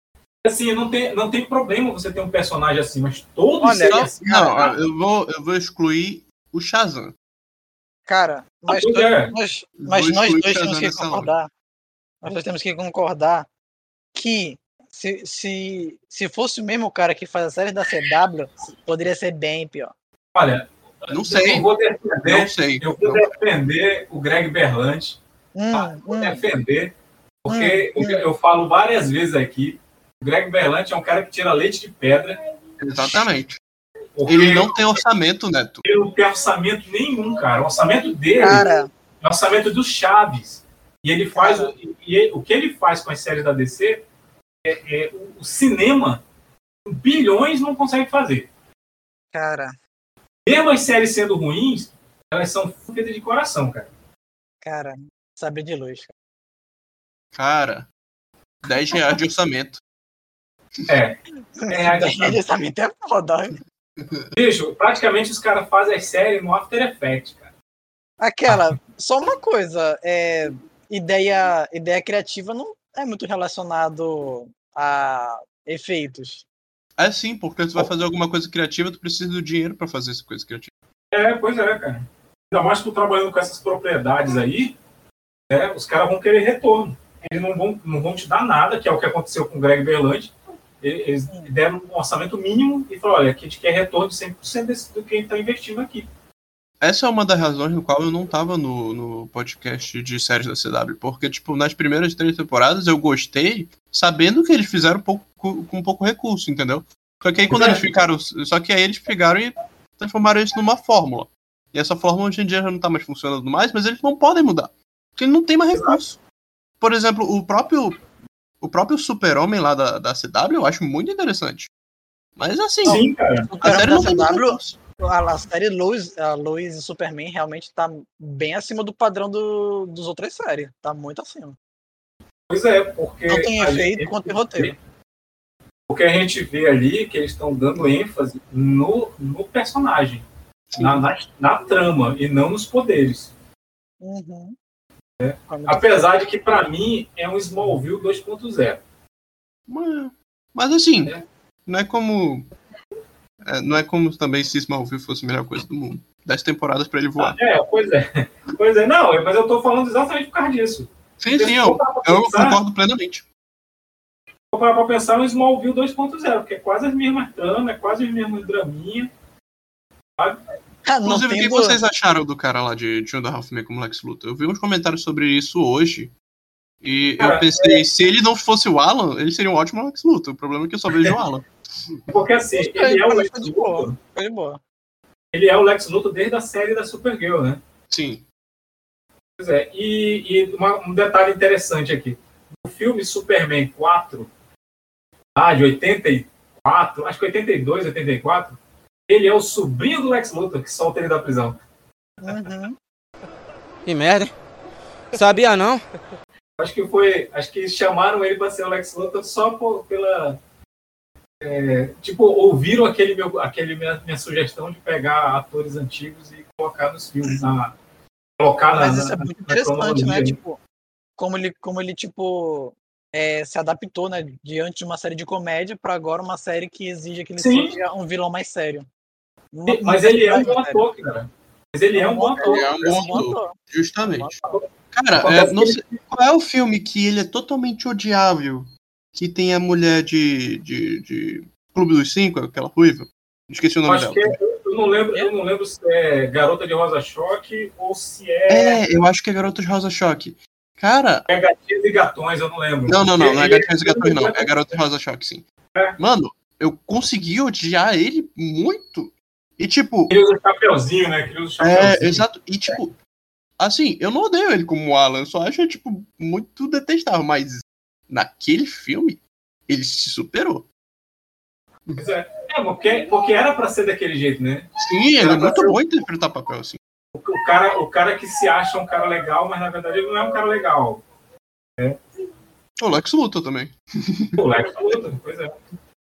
Assim, não tem, não tem problema você ter um personagem assim, mas todos Olha, Não, assim, não, cara, eu vou, eu vou excluir o Shazam. Cara, mas, to- é. nós, mas nós dois temos que hora. concordar. Nós dois temos que concordar que se, se, se fosse o mesmo cara que faz a série da CW, poderia ser bem pior. Olha, Não sei. eu vou defender, Não sei. eu vou Não. defender o Greg Berlanti, Hum, vou hum, defender, porque Hum, hum. eu falo várias vezes aqui, o Greg Berlanti é um cara que tira leite de pedra, Exatamente. porque Ele não tem orçamento, Neto. ele não tem orçamento nenhum, cara. O orçamento dele cara, é o orçamento dos Chaves. E ele faz o, e ele- o que ele faz com as séries da DC é, é o, cinema bilhões não consegue fazer. cara, Mesmo as séries sendo ruins, elas são feitas de coração, cara. cara, sabe de luz. Cara, 10 reais de orçamento. É. É, [laughs] Daí orçamento é foda. Bicho, praticamente os caras fazem as séries no After Effects, cara. Aquela, só uma coisa, é, ideia, ideia criativa não é muito relacionado a efeitos. É sim, porque tu vai fazer alguma coisa criativa, tu precisa do dinheiro pra fazer essa coisa criativa. É, pois é, cara. Ainda mais que tu trabalhando com essas propriedades aí, né, os caras vão querer retorno. Eles não vão, não vão te dar nada, que é o que aconteceu com o Greg Berlanti. Eles deram um orçamento mínimo e falaram, olha, aqui a gente quer retorno de 100% desse, do que a gente está investindo aqui. Essa é uma das razões no qual eu não tava no, no podcast de séries da CW. Porque, tipo, nas primeiras três temporadas eu gostei, sabendo que eles fizeram pouco, com pouco recurso, entendeu? Só que aí quando É. eles ficaram. Só que aí eles pegaram e transformaram isso numa fórmula. E essa fórmula hoje em dia já não tá mais funcionando mais, mas eles não podem mudar. Porque não tem mais recurso. Por exemplo, o próprio. O próprio super-homem lá da, da CW eu acho muito interessante. Mas assim, Sim, cara. A série da não tem CW, recurso. A, a série Lois, a Lois e Superman realmente tá bem acima do padrão do, dos outras séries. Tá muito acima. Pois é, porque. Não tem a efeito gente- quanto tem roteiro. Porque a gente vê ali que eles estão dando ênfase no, no personagem, na, na, na trama, e não nos poderes. Uhum. É. Tá Apesar de que, pra mim, é um Smallville 2.0. Mas, mas assim, É. não é como. É, não é como também se Smallville fosse a melhor coisa do mundo. Dez temporadas pra ele voar. É, pois é. [laughs] Pois é, não, mas eu tô falando exatamente por causa disso. Sim, sim, eu, eu concordo plenamente. Vou parar pra pensar no Smallville 2.0, porque é quase as mesmas tramas, é quase as mesmas draminhas. Ah, não Inclusive, o que vocês acharam do cara lá de Two and a Half Men como Lex Luthor? Eu vi uns comentários sobre isso hoje. E Cara, eu pensei, se ele não fosse o Alan, ele seria um ótimo Lex Luthor. O problema é que eu só vejo o Alan. Porque assim, Gostei, ele é o Lex foi de boa. Luthor. Foi de boa. Ele é o Lex Luthor desde a série da Supergirl, né? Sim. Pois é. E, e uma- um detalhe interessante aqui. No filme Superman 4, ah, de 84, acho que 82, 84, ele é o sobrinho do Lex Luthor que solta ele da prisão. Uhum. Que merda, hein? Sabia não? Acho que foi. Acho que chamaram ele para ser o Lex Luthor só por- pela. É, tipo, ouviram aquele meu, aquele minha, minha sugestão de pegar atores antigos e colocar nos filmes. Na, colocar na, Mas isso é na- muito na interessante, cronologia, né? Tipo, como ele, como ele tipo, é, se adaptou, né? Diante de uma série de comédia para agora uma série que exige que ele Sim. seja um vilão mais sério. Uma- Sim, Mas ele é um bom ator, cara. Mas ele é um bom ator. Ele é um é bom ator. Justamente. Cara, é, sei, qual é o filme que ele é totalmente odiável? Que tem a mulher de, de, de Clube dos Cinco, aquela ruiva? Esqueci o nome acho dela. é- eu não lembro, eu não lembro se é Garota de Rosa Choque ou se é, É, eu acho que é Garota de Rosa Choque. Cara, é Gatinhos e Gatões, eu não lembro. não, não, não, não é Ele- Gatinhos e Gatões, não. É Garota de Rosa Choque, sim. É. Mano, eu consegui odiar ele muito. E tipo, Ele usa chapeuzinho, né? Ele usa é, chapeuzinho. exato. E tipo, assim, eu não odeio ele como Alan, eu só acho, tipo, muito detestável. Mas naquele filme, ele se superou. Pois é. É, porque, porque era pra ser daquele jeito, né? Sim, ele é muito bom interpretar papel, assim. O o cara, o cara que se acha um cara legal, mas na verdade ele não é um cara legal. O Lex Luthor também. [laughs] O Lex Luthor, pois é.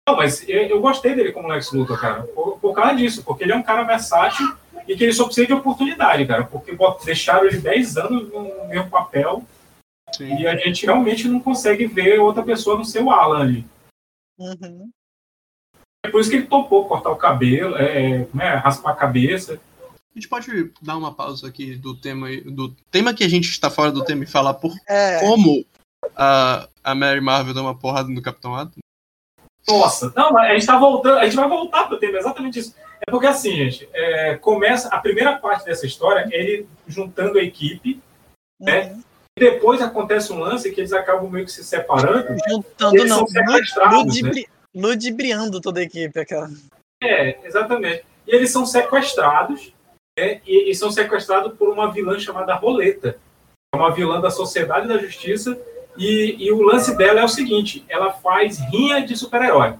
Não, mas eu, eu gostei dele como Lex Luthor, cara. Por, por causa disso, porque ele é um cara versátil e que ele só precisa de oportunidade, cara. Porque deixaram ele 10 anos no mesmo papel Sim. e a gente realmente não consegue ver outra pessoa no seu Alan ali. Uhum. É por isso que ele topou cortar o cabelo, é, é, raspar a cabeça. A gente pode dar uma pausa aqui do tema, do tema que a gente está fora do tema e falar por É, como a, a Mary Marvel deu uma porrada no Capitão Atom? Nossa, não, mas a gente tá voltando, a gente vai voltar pro tema, exatamente isso. É porque assim, gente, é, começa a primeira parte dessa história, é ele juntando a equipe, né? uhum. Depois acontece um lance que eles acabam meio que se separando. juntando não, ludibri- ludibriando toda a equipe, aquela. É, exatamente. E eles são sequestrados, né? e, e são sequestrados por uma vilã chamada Roleta. É uma vilã da Sociedade da Justiça, e, e o lance dela é o seguinte: ela faz rinha de super-herói.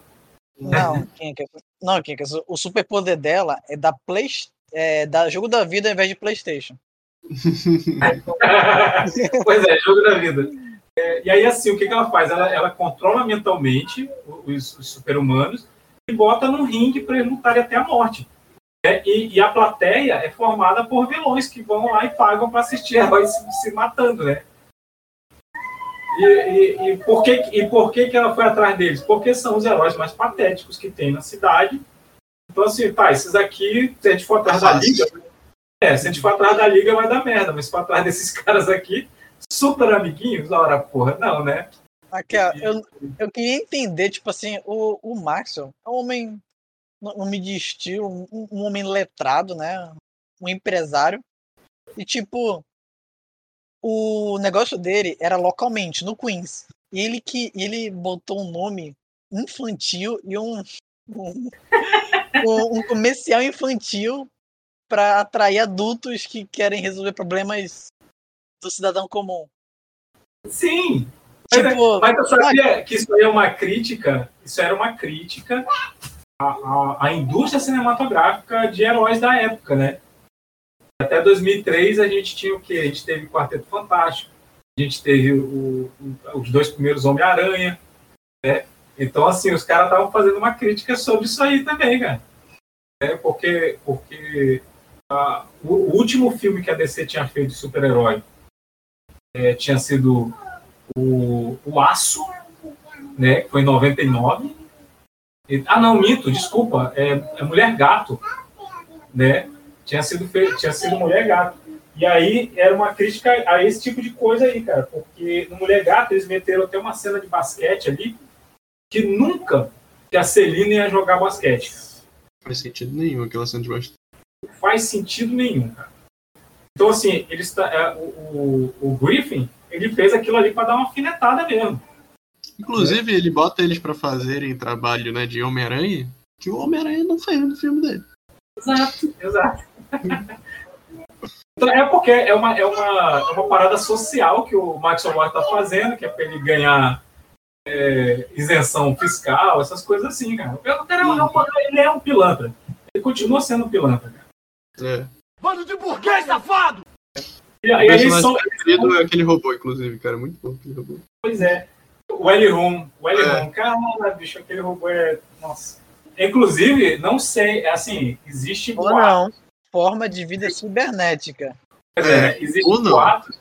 Não, é é? Não, que é? O superpoder dela é da Play, é da jogo da vida ao invés de PlayStation. [laughs] pois é, jogo da vida. É, e aí, assim, o que, que ela faz? Ela, ela controla mentalmente os, os super-humanos e bota num ringue para eles lutarem até a morte. É, e, e a plateia é formada por vilões que vão lá e pagam para assistir heróis se, se matando, né? E, e, e por, que, e por que, que ela foi atrás deles? Porque são os heróis mais patéticos que tem na cidade. Então, assim, tá, esses aqui, se a gente for atrás da liga, é, se a gente for atrás da liga vai dar merda, mas se for atrás desses [laughs] caras aqui, super amiguinhos, ora, porra, não, né? Aqui, ó, eu, eu queria entender, tipo assim, o, o Maxwell é um homem, um homem de estilo, um, um homem letrado, né? Um empresário. E, tipo, o negócio dele era localmente, no Queens. E ele que ele botou um nome infantil e um, um, um- um comercial infantil para atrair adultos que querem resolver problemas do cidadão comum. Sim! Mas, Tipo, mas eu sabia que isso aí é uma crítica, isso era uma crítica à, à, à indústria cinematográfica de heróis da época, né? Até 2003 a gente tinha o quê? A gente teve Quarteto Fantástico, a gente teve o- o- os dois primeiros Homem-Aranha, né? Então, assim, os caras estavam fazendo uma crítica sobre isso aí também, cara. É, porque porque ah, o, último filme que a DC tinha feito super-herói é, tinha sido o, o Aço, né, que foi em 99. E- ah, não, mito, desculpa, é, é Mulher Gato, né? Tinha sido, fe- tinha sido Mulher Gato. E aí era uma crítica a esse tipo de coisa aí, cara, porque no Mulher Gato eles meteram até uma cena de basquete ali que nunca que a Celina ia jogar basquete. Não faz sentido nenhum aquela cena de baixo. Não faz sentido nenhum, cara. Então, assim, ele está, é, o, o, o Griffin, ele fez aquilo ali para dar uma alfinetada mesmo. Inclusive, ele bota eles pra fazerem trabalho né, de Homem-Aranha, que o Homem-Aranha não fez no filme dele. Exato, exato. [laughs] Então, é porque é uma, é, uma, é uma parada social que o Max Omar está fazendo, que é para ele ganhar é, isenção fiscal, essas coisas assim, cara. O cara é é ele é um pilantra. Ele continua sendo um pilantra. Cara. É. Bando de burguês safado! E, aí eles personagem são. preferido é aquele robô, inclusive, cara. Muito bom aquele robô. Pois é. O L Room. O L É. Cara, bicho, aquele robô é. Nossa. Inclusive, não sei, é assim, existe Ou boato- não. Forma de vida cibernética. Dizer, né, existe ou não. boato,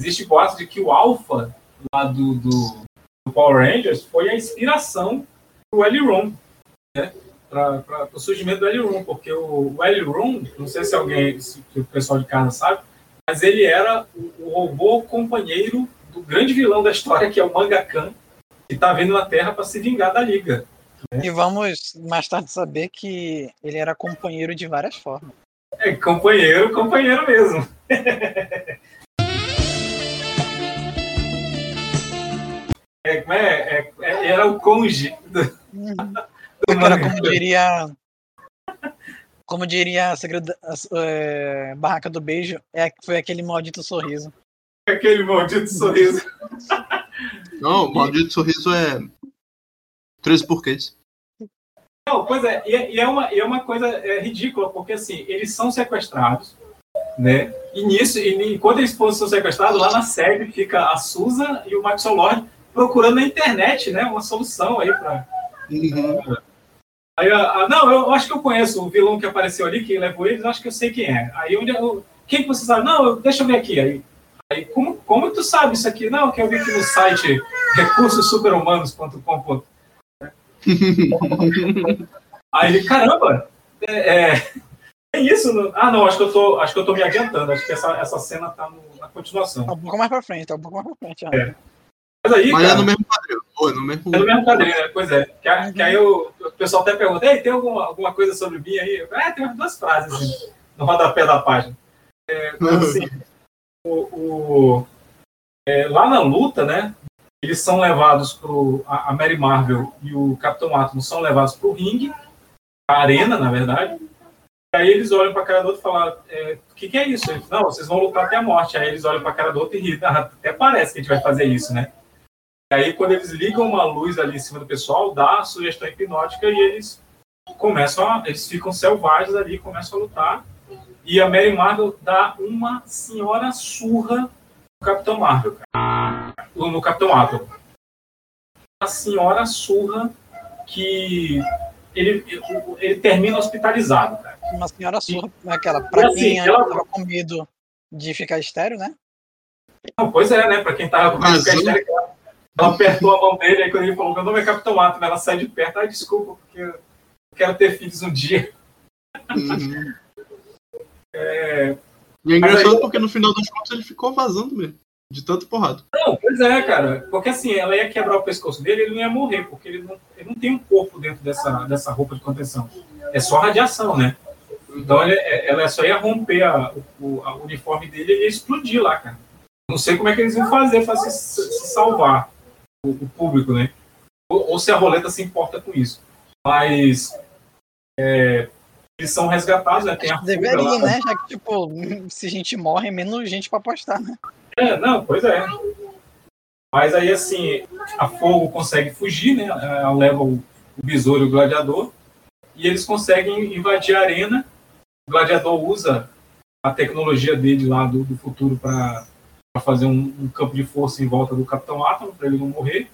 existe boato de que o Alpha lá do, do, do Power Rangers foi a inspiração pro L-Room, né? Para o surgimento do L-Room, porque o, o L-Room, não sei se alguém, se o pessoal de casa sabe, mas ele era o, o robô companheiro do grande vilão da história, que é o Mangakan, que tá vindo na Terra para se vingar da Liga. E vamos mais tarde saber que ele era companheiro de várias formas. É companheiro, companheiro mesmo. [laughs] É, é, é, é- era o conge do Agora, como [laughs] diria. Como diria a, segredo, a, é, Barraca do Beijo, é, foi aquele maldito sorriso. aquele maldito sorriso. [laughs] Não, o maldito sorriso é. 13 porquês. Não, pois é, e, é- e é, uma, e é uma coisa é, ridícula, porque assim, eles são sequestrados, né? E nisso, e enquanto eles foram sequestrados, lá na sede fica a Susan e o Lord procurando na internet, né? Uma solução aí para. Uhum. Aí, ah, não, eu acho que eu conheço o vilão que apareceu ali, que levou eles, acho que eu sei quem é. Aí onde eu, quem que você sabe? Não, eu- deixa eu ver aqui. Aí, aí como, como tu sabe isso aqui? Não, que eu vi aqui no site recursosuperhumanos.com. [laughs] Aí ele, caramba, é, é, é isso? no- Ah, não, acho que eu tô, acho que eu tô me adiantando. Acho que essa, essa cena tá no- na continuação. Tá um pouco mais pra frente, tá um pouco mais pra frente. É. Mas aí, Mas é cara, no mesmo quadril. Pô, no mesmo. É no mesmo quadrinho, né? Pois é. Que, a- que aí o, o pessoal até pergunta, Ei, tem alguma, alguma coisa sobre mim aí? É, tem umas duas frases assim, no rodapé da página. É, mas, assim, [laughs] o, o- é, lá na luta, né? Eles são levados pro. A, Mary Marvel e o Capitão Átomo são levados pro ringue, a arena, na verdade. E aí eles olham pra cara do outro e falam, é, o que, que é isso? Eles, Não, vocês vão lutar até a morte. Aí eles olham pra cara do outro e riem. "Ah, Até parece que a gente vai fazer isso, né? E aí, quando eles ligam uma luz ali em cima do pessoal, dá a sugestão hipnótica e eles começam a. Eles ficam selvagens ali, começam a lutar. E a Mary Marvel dá uma senhora surra no Capitão Marvel, cara. No Capitão Atom. Uma senhora surra que ele, ele, termina hospitalizado, cara. Uma senhora surra, aquela, pra assim, quem ela- tava com medo de ficar estéreo, né? Não, pois é, né? Pra quem tava com medo de ficar Vazou. Ela- apertou a mão dele, aí quando ele falou, meu nome é Capitão Atom, ela sai de perto, ai, desculpa, porque eu quero ter filhos um dia. Uhum. [laughs] É, E é engraçado aí- porque no final das contas ele ficou vazando mesmo. De tanto porrada. Não, pois é, cara. Porque assim, ela ia quebrar o pescoço dele ele não ia morrer, porque ele não, ele não tem um corpo dentro dessa, dessa roupa de contenção. É só radiação, né? Então ele- ela só ia romper a- o a- uniforme dele e ia explodir lá, cara. Não sei como é que eles iam fazer para se, se salvar o, o público, né? Ou, ou se a roleta se importa com isso. Mas é, eles são resgatados, né? Tem a Deveria, lá. né? Já que, tipo, se a gente morre, menos gente pra apostar, né? É, não, pois é. Mas aí, assim, a Fogo consegue fugir, né? Ela leva o, o besouro e o gladiador. E eles conseguem invadir a arena. O gladiador usa a tecnologia dele lá do, do futuro para fazer um, um campo de força em volta do Capitão Átomo, para ele não morrer.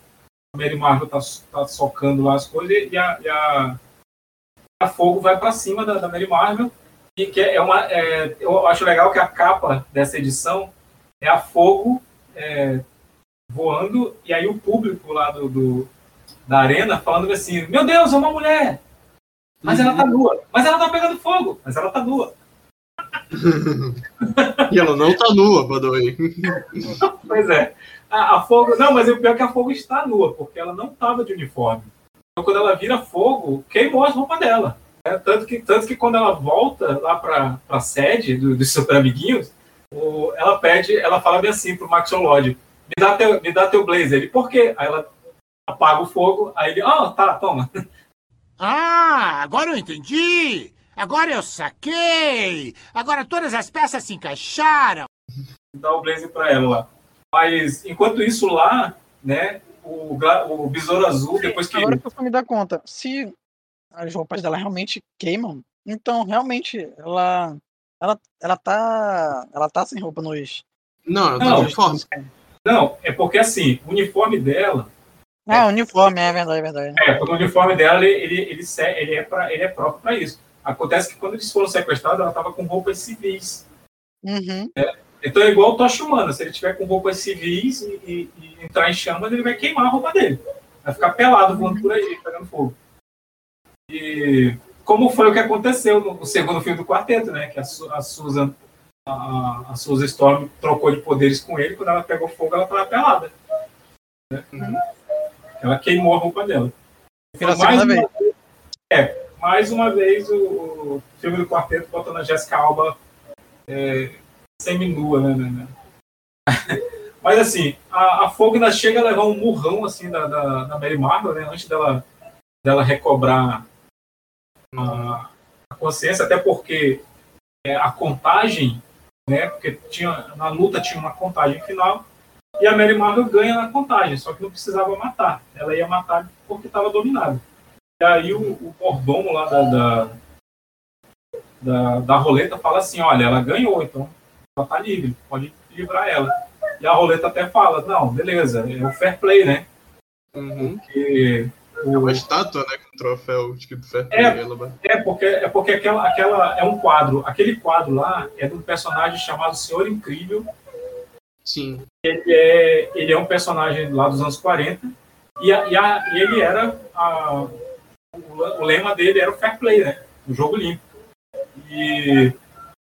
A Mary Marvel tá, tá socando lá as coisas e a, e a, a Fogo vai para cima da, da Mary Marvel. E que é uma, é, eu acho legal que a capa dessa edição é a fogo é, voando, e aí o público lá do, do- da arena falando assim, meu Deus, é uma mulher! Mas ela tá nua, mas ela tá pegando fogo, mas ela tá nua. [laughs] E ela não tá nua, by the way. Pois é. A, a fogo. Não, mas o pior é que a fogo está nua, porque ela não tava de uniforme. Então quando ela vira fogo, queimou as roupas dela. né? Tanto, que, tanto que quando ela volta lá pra, pra sede do- dos super amiguinhos, o- ela pede, ela fala bem assim pro Maxwell Lodge, me dá teu, me dá teu blazer. Ele, por quê? Aí ela apaga o fogo, aí ele, ah, tá, toma. Ah, agora eu entendi! Agora eu saquei! Agora todas as peças se encaixaram! dá o blazer pra ela lá. Mas enquanto isso lá, né, o, o besouro azul, depois que. Agora que eu fui me dar conta, se as roupas dela realmente queimam, então realmente ela. Ela, ela tá. Ela tá sem roupa nos. Não, ela tá Não, de uniforme. Não, é porque assim, o uniforme dela. Ah, uniforme, é verdade, é verdade. É, porque o uniforme dela, ele, ele, ele, ele é, pra, ele é próprio para isso. Acontece que quando eles foram sequestrados, ela estava com roupas civis. Uhum. Então é igual o Tocha Humana. Se ele tiver com roupas civis e, e- e entrar em chamas, ele vai queimar a roupa dele. Vai ficar pelado voando por aí, pegando fogo. E como foi o que aconteceu no, segundo filme do quarteto, né? Que a, a Susan, a, a Susan Storm trocou de poderes com ele, quando ela pegou fogo, ela estava pelada. né? Ela queimou a roupa dela. Pela segunda vez. É, mais uma vez o, o filme do quarteto botando a Jessica Alba é, semi-nua, né, né, né? [laughs] Mas assim, a, a Fogo ainda chega a levar um murrão assim da, da, da Mary Marvel, né? Antes dela, dela recobrar a, a consciência, até porque é, a contagem, né? Porque tinha, na luta tinha uma contagem final, e a Mary Marvel ganha na contagem, só que não precisava matar. Ela ia matar porque estava dominada. E aí o, o lá da, da, da, da roleta fala assim, olha, ela ganhou, então ela tá livre, pode livrar ela. E a roleta até fala, não, beleza, é o fair play, né? Uhum. Porque É uma estátua, né? Com um troféu escrito Fair É. Play, ela- É porque, é porque aquela, aquela é um quadro. Aquele quadro lá é de um personagem chamado Senhor Incrível. Sim. Ele é, ele é um personagem lá dos anos 40. E, a, e, a- e ele era. A, o, lema dele era o fair play, né? O jogo limpo. E,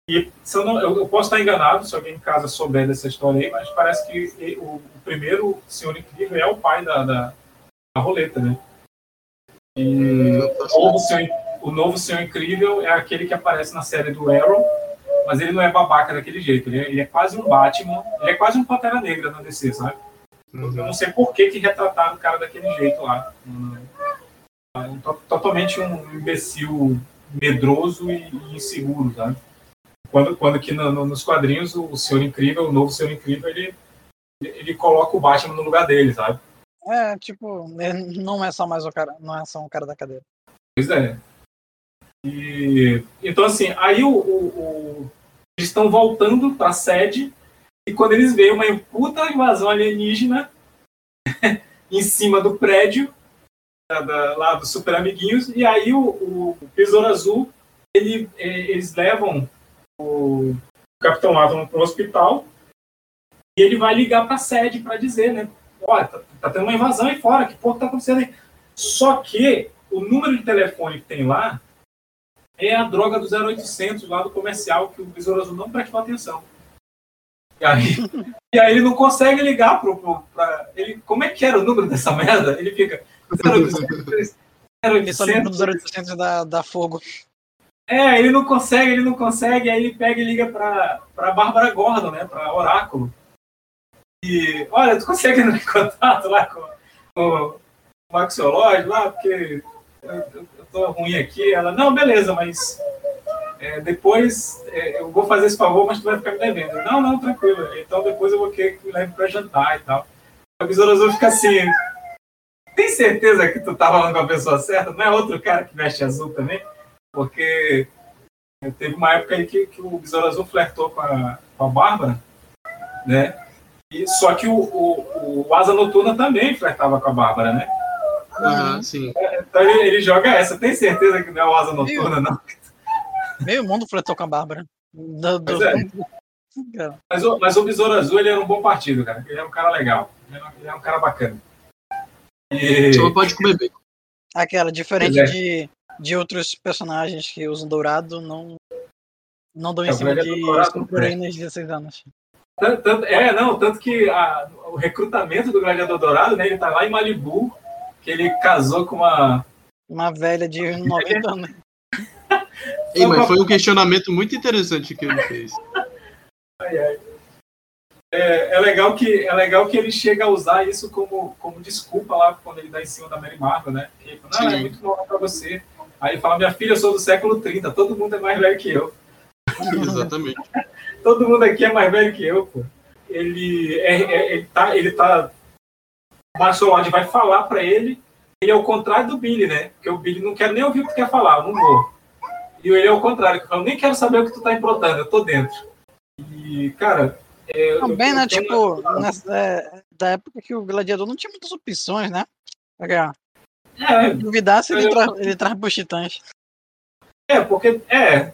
e se eu, não, eu, eu posso estar enganado, se alguém em casa souber dessa história aí, mas parece que o, o primeiro Senhor Incrível é o pai da, da, da roleta, né? E, o novo, Senhor, o novo Senhor Incrível é aquele que aparece na série do Arrow, mas ele não é babaca daquele jeito. Ele é, ele é quase um Batman, ele é quase um Pantera Negra na DC, sabe? Eu Uhum. não sei por que, que retrataram o cara daquele jeito lá. Hum, um to- totalmente um imbecil medroso e, e inseguro, sabe? Quando, quando que no- no- nos quadrinhos o Senhor Incrível, o novo Senhor Incrível, ele, ele coloca o Batman no lugar dele, sabe? É, tipo, não é só mais o cara, não é só um cara da cadeira. Pois é. E, então, assim, aí o, o- o- eles estão voltando para a sede e quando eles veem uma puta invasão alienígena [laughs] em cima do prédio da- lá dos Super Amiguinhos, e aí o, o Besouro Azul, ele, eh, eles levam o Capitão Atom para o hospital e ele vai ligar para a sede para dizer, né? Olha, tá, tá tendo uma invasão aí fora, que porra tá acontecendo aí? Só que o número de telefone que tem lá é a droga do 0800 lá do comercial que o Besouro Azul não prestou atenção. E aí, [laughs] e aí ele não consegue ligar pro, pro pra, ele, como é que era o número dessa merda? Ele fica 0800, Ele só lembra 0800, dos 0800 da, da fogo. é, ele não consegue, ele não consegue, aí ele pega e liga pra, pra Bárbara Gordon, né, pra Oráculo. E, olha, tu consegue entrar em contato lá com, com o Maxiológico lá, porque eu, eu- tô ruim aqui. Ela, não, beleza, mas é, depois é, eu vou fazer esse favor, mas tu vai ficar me devendo. Não, não, tranquilo. Então depois eu vou querer que me leve pra jantar e tal. O Besouro Azul fica assim, tem certeza que tu tá falando com a pessoa certa? Não é outro cara que veste azul também? Porque teve uma época aí que, que o Besouro Azul flertou com a, com a Bárbara, né? E, só que o, o, o Asa Noturna também flertava com a Bárbara, né? Aham, sim. Então ele, ele joga essa. Tem certeza que não é o Asa Noturna, não? Meio mundo fletou com a Bárbara. Do, do- Pois é. Mas o, mas o Besouro Azul, ele era um bom partido, cara. Ele é um cara legal. Ele é ele é um cara bacana. E, Só pode comer bacon. Aquela, diferente é. de, de outros personagens que usam dourado, não, não dão É, em o cima de Dourado, Sucurinas de 16 anos. Tanto, tanto- é, não, tanto que a- o recrutamento do Gladiador Dourado, né? Ele tá lá em Malibu, que ele casou com uma. Uma velha de 90 anos. Ei, mas foi um questionamento muito interessante que ele fez. Ai, ai. É, é legal que, é legal que ele chega a usar isso como, como desculpa lá quando ele dá em cima da Mary Marvel, né? Que ele fala, não, é muito nova pra você. Aí ele fala, minha filha, eu sou do século 30, todo mundo é mais velho que eu. [laughs] Exatamente. Todo mundo aqui é mais velho que eu, pô. Ele, é, é- ele tá. Ele tá. Lodge vai falar pra ele. Ele é o contrário do Billy, né? Porque o Billy não quer nem ouvir o que tu quer falar, eu não vou. E ele é o contrário, fala, nem quero saber o que tu tá implantando, eu tô dentro. E, cara. É, eu- Também, eu né? Tipo, uma- nessa- é, da época que o gladiador não tinha muitas opções, né? Porque, É, se duvidasse, ele, tra ele traz pros titãs. É, porque. É.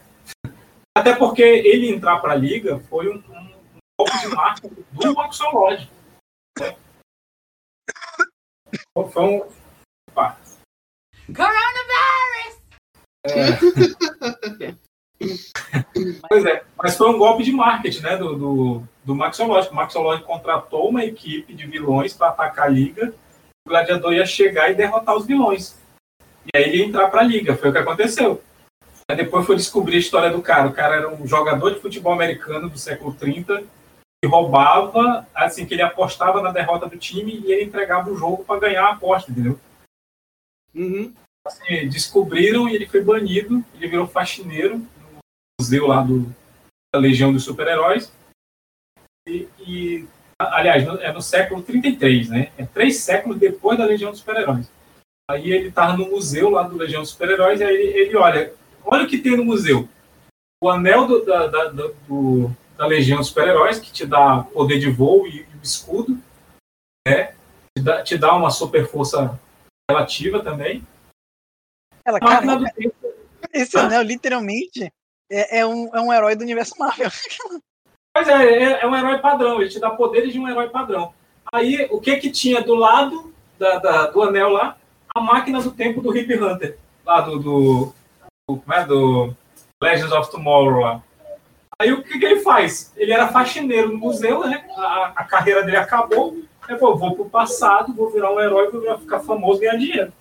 Até porque ele entrar pra liga foi um, um, um golpe de marketing do Maxolod. Foi um. Opa. [laughs] Pois é, mas foi um golpe de marketing, né, do, do, do Maxológico. O Maxológico contratou uma equipe de vilões para atacar a liga. O gladiador ia chegar e derrotar os vilões. E aí ele ia entrar para a liga, foi o que aconteceu. Aí depois foi descobrir a história do cara. O cara era um jogador de futebol americano do século 30 que roubava, assim, que ele apostava na derrota do time e ele entregava o jogo para ganhar a aposta, entendeu? Uhum. Assim, descobriram e ele foi banido, ele virou faxineiro museu lá do, da Legião dos Super-Heróis. E, e, aliás, no- é no século 33, né? É três séculos depois da Legião dos Super-Heróis. Aí ele tava no museu lá do Legião dos Super-Heróis e aí ele, ele olha, olha o que tem no museu. o anel do- da, da, da- do- da Legião dos Super-Heróis, que te dá poder de voo e, e o escudo, né? Te dá, te dá uma super força relativa também. Ela, A máquina cara, do tempo esse anel literalmente é, é um, é um herói do universo Marvel. Mas é, é, é um herói padrão, ele te dá poderes de um herói padrão. Aí, o que que tinha do lado da, da- do anel lá? A máquina do tempo do Hip Hunter, lá do, do, do, é? do Legends of Tomorrow lá. Aí, o que que ele faz? Ele era faxineiro no museu, né? A, a carreira dele acabou. Ele falou, vou pro passado, vou virar um herói, vou ficar famoso e ganhar dinheiro.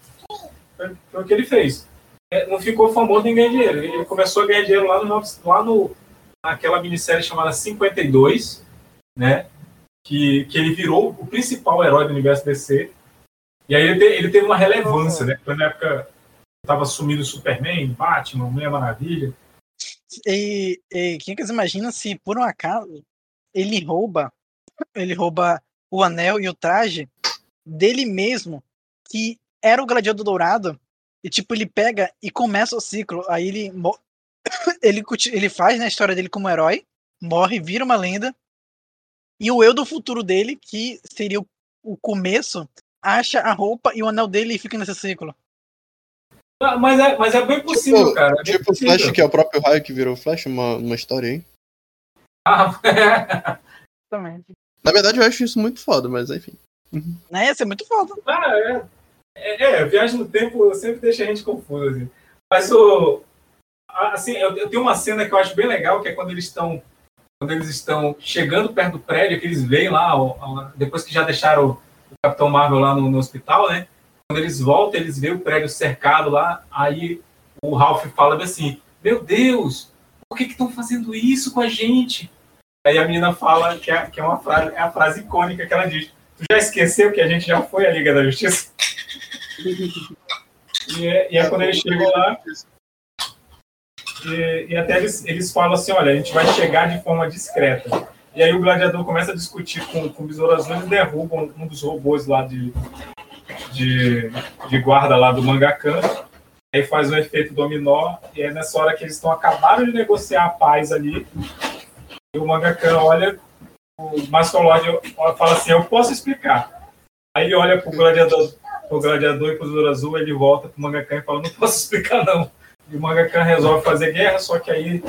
Foi, foi o que ele fez. É, Não ficou famoso nem ganhar dinheiro. Ele começou a ganhar dinheiro lá no, lá no naquela minissérie chamada 52, né? Que, que ele virou o principal herói do universo DC. E aí ele, te- ele teve uma relevância, né? Foi na época tava sumindo Superman, Batman, Mulher Maravilha. E, e quem que imagina se por um acaso ele rouba, ele rouba o anel e o traje dele mesmo, que era o gladiador dourado, e tipo, ele pega e começa o ciclo, aí ele [coughs] ele, ele faz na história dele como herói, morre, vira uma lenda, e o eu do futuro dele, que seria o, o começo, acha a roupa e o anel dele e fica nesse ciclo. Ah, Mas é, mas é bem possível, Tipo- cara. é Tipo o. Flash, que é o próprio raio que virou Flash, uma, uma história aí. Ah, [laughs] Também. Na verdade, eu acho isso muito foda, mas enfim. Né? Ia ser muito foda. Ah, é. É, é, viagem no tempo sempre deixa a gente confuso. Assim. Mas o. Assim, eu, eu tenho uma cena que eu acho bem legal, que é quando eles estão. Quando eles estão chegando perto do prédio, que eles veem lá, ó, ó, depois que já deixaram o Capitão Marvel lá no, no hospital, né? Quando eles voltam, eles veem o prédio cercado lá, aí o Ralph fala assim, meu Deus, por que estão fazendo isso com a gente? Aí a menina fala que é, que é uma frase, é a frase icônica que ela diz. Tu já esqueceu que a gente já foi a Liga da Justiça? E é, e é quando eles chegam lá, e, e até eles, eles falam assim, olha, a gente vai chegar de forma discreta. E aí o gladiador começa a discutir com, com o Besouro Azul, eles derrubam um dos robôs lá de, de, de guarda lá do Mangakan, aí faz um efeito dominó, e é nessa hora que eles estão acabaram de negociar a paz ali, e o Mangakan olha, o Master fala assim, eu posso explicar. Aí ele olha pro gladiador, pro gladiador e Besouro Azul, ele volta pro Mangakan e fala, não posso explicar não. E o Mangakan resolve fazer guerra, só que aí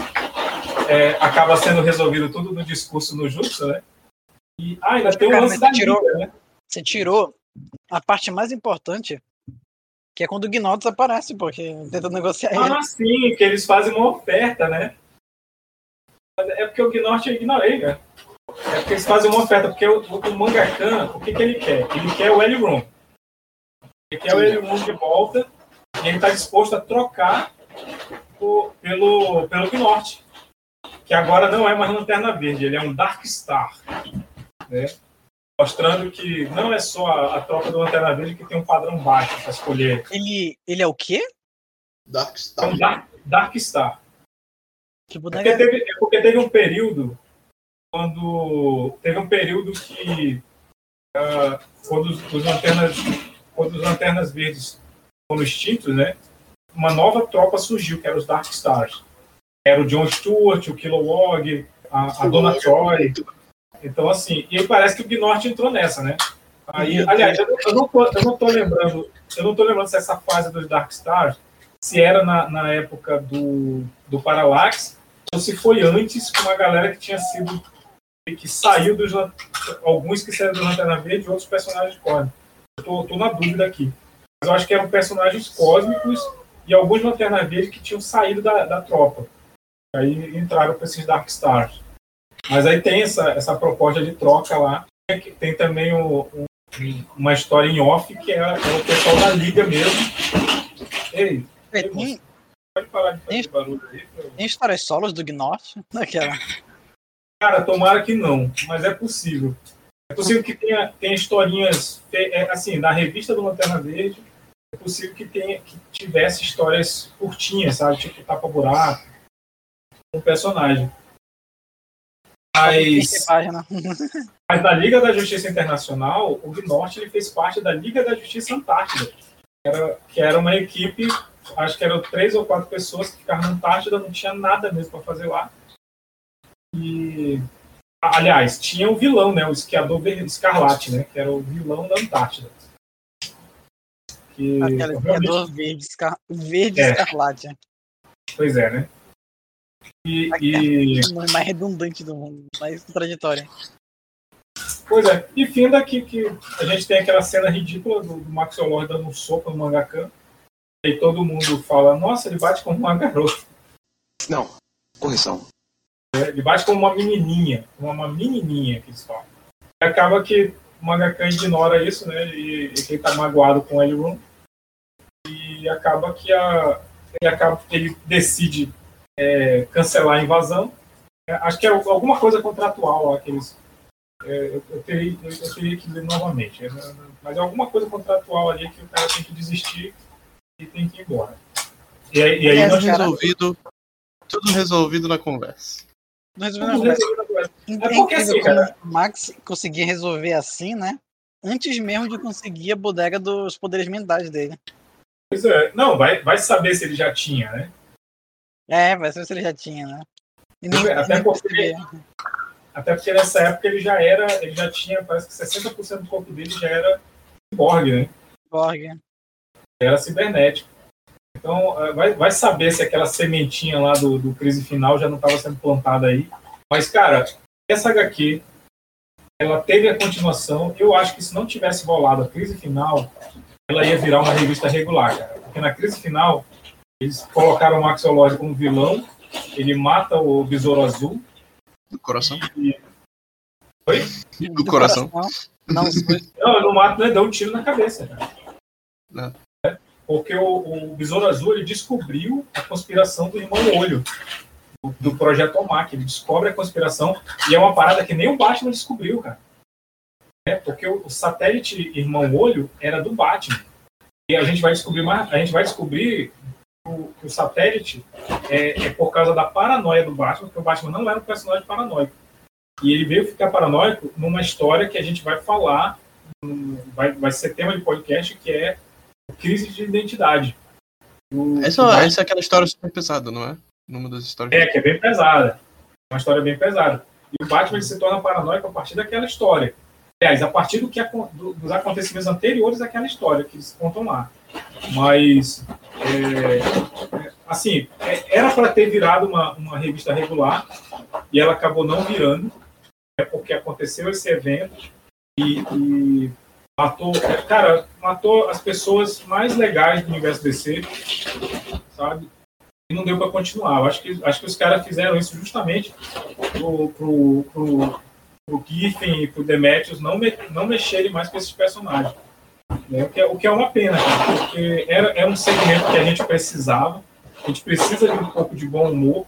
é, acaba sendo resolvido tudo no discurso no Jutsu, né? E ah, ainda tem um Cara, lance da você tirou- Liga, né? Você tirou a parte mais importante, que é quando o Gnotos aparece, porque tenta negociar ele. Ah, sim, que eles fazem uma oferta, né? É porque o Gnort eu ignorei, né? É porque eles fazem uma oferta, porque o, o Mangakan, o que, que ele quer? Ele quer o Elrond. Ele quer o Elrond de volta e ele está disposto a trocar o- pelo, pelo Gnort. Que agora não é mais Lanterna Verde, ele é um Dark Star. Né? Mostrando que não é só a, a troca do Lanterna Verde que tem um padrão baixo para escolher. Ele, ele é o quê? É Darkstar. um Dark, Dark Star. Que É porque, teve, é porque teve um período quando teve um período que ah, quando os, os lanternas quando os lanternas verdes foram extintos, né? Uma nova tropa surgiu que era os Dark Stars. Era o John Stewart, o Kilowog, a, a Dona Troy. Então assim, e parece que o Gnort entrou nessa, né? Aí, aliás, eu, não- eu não tô, eu não tô lembrando, eu não tô lembrando se essa fase dos Dark Stars se era na, na época do, do Parallax ou se foi antes com uma galera que tinha sido que saiu dos alguns que saíram do Lanterna Verde e outros personagens. Eu tô, tô na dúvida aqui. Mas eu acho que eram personagens cósmicos e alguns Lanterna Verde que tinham saído da, da tropa. Aí entraram para esses Dark Stars. Mas aí tem essa, essa proposta de troca lá. Tem que- Tem também o- o- uma história em off que é, é o pessoal da Liga mesmo. Ei, Tem, pode parar de fazer barulho aí. tem histórias solos do? Naquela. Cara, tomara que não, mas é possível. É possível que tenha, tenha historinhas, é, assim, na revista do Lanterna Verde, é possível que, tenha, que tivesse histórias curtinhas, sabe? Tipo tapa buraco, um personagem. Mas, [laughs] mas na Liga da Justiça Internacional, o Gnort ele fez parte da Liga da Justiça Antártida, que era, que era uma equipe acho que eram três ou quatro pessoas que ficaram na Antártida, não tinha nada mesmo para fazer lá. E, aliás, tinha o vilão, né? O esquiador escarlate, né? Que era o vilão da Antártida. Que, Aquele realmente- criador verde, escar... verde É. escarlate. pois é, né? E, e- O nome mais redundante do mundo, mais contraditório. Pois é, e fim daqui que a gente tem aquela cena ridícula do, do Max Lord dando um soco no mangakan. E todo mundo fala, nossa, ele bate como uma garota. Não. Correção. Ele bate como uma menininha, como uma menininha que eles falam. E acaba que o mangakan ignora isso, né? E, e que ele tá magoado com o Elrond. E acaba que a, ele acaba que ele decide é, cancelar a invasão. É, acho que é alguma coisa contratual lá que eles é, eu, eu teria, eu, eu teria que ler novamente. É, mas é alguma coisa contratual ali que o cara tem que desistir e tem que ir embora. E aí, e aí nós resolvido, tudo resolvido na conversa. Não resolveu nada. É porque assim, cara- o Max conseguia resolver assim, né? Antes mesmo de conseguir a bodega dos poderes mentais dele. Pois é. Não, vai, vai saber se ele já tinha, né? É, vai ser se ele já tinha, né? Nem, Até nem porque-. Até porque nessa época ele já era, ele já tinha, parece que 60% do corpo dele já era ciborgue, né? Borg. Era cibernético. Então, eh, vai, vai saber se aquela sementinha lá do, do crise final já não estava sendo plantada aí. Mas, cara, essa HQ, ela teve a continuação. Eu acho que se não tivesse rolado a crise final, ela ia virar uma revista regular, cara. Porque na crise final, eles colocaram o Max Lord como vilão, ele mata o Besouro Azul. Do coração. E... Oi? Do coração. Não, Não, eu não mato, né? Dá um tiro na cabeça, cara. Não. Porque o, o Besouro Azul ele descobriu a conspiração do irmão Olho, do, do projeto OMAC. Ele descobre a conspiração e é uma parada que nem o Batman descobriu, cara. É, porque o, o satélite irmão Olho era do Batman. E a gente vai descobrir mais, a gente vai descobrir o- que o satélite é, é por causa da paranoia do Batman, porque o Batman não era um personagem paranoico. E ele veio ficar paranoico numa história que a gente vai falar, vai, vai ser tema de podcast, que é crise de identidade. O- Essa, essa é aquela história super pesada, não é? Numa das histórias. é, que é bem pesada. Uma história bem pesada. E o Batman se torna paranoico a partir daquela história. Aliás, a partir do que, do- dos acontecimentos anteriores àquela história que eles contam lá. Mas, é, é, assim, é- era para ter virado uma, uma revista regular e ela acabou não virando, é porque aconteceu esse evento e, e matou, cara, matou as pessoas mais legais do universo DC, sabe? e não deu para continuar. Eu acho que, acho que os caras fizeram isso justamente pro, pro, pro, pro Giffen e pro Demetrius não, me, não mexerem mais com esses personagens. Né? O, que é, o que é uma pena, cara, porque era, era um segmento que a gente precisava. A gente precisa de um pouco de bom humor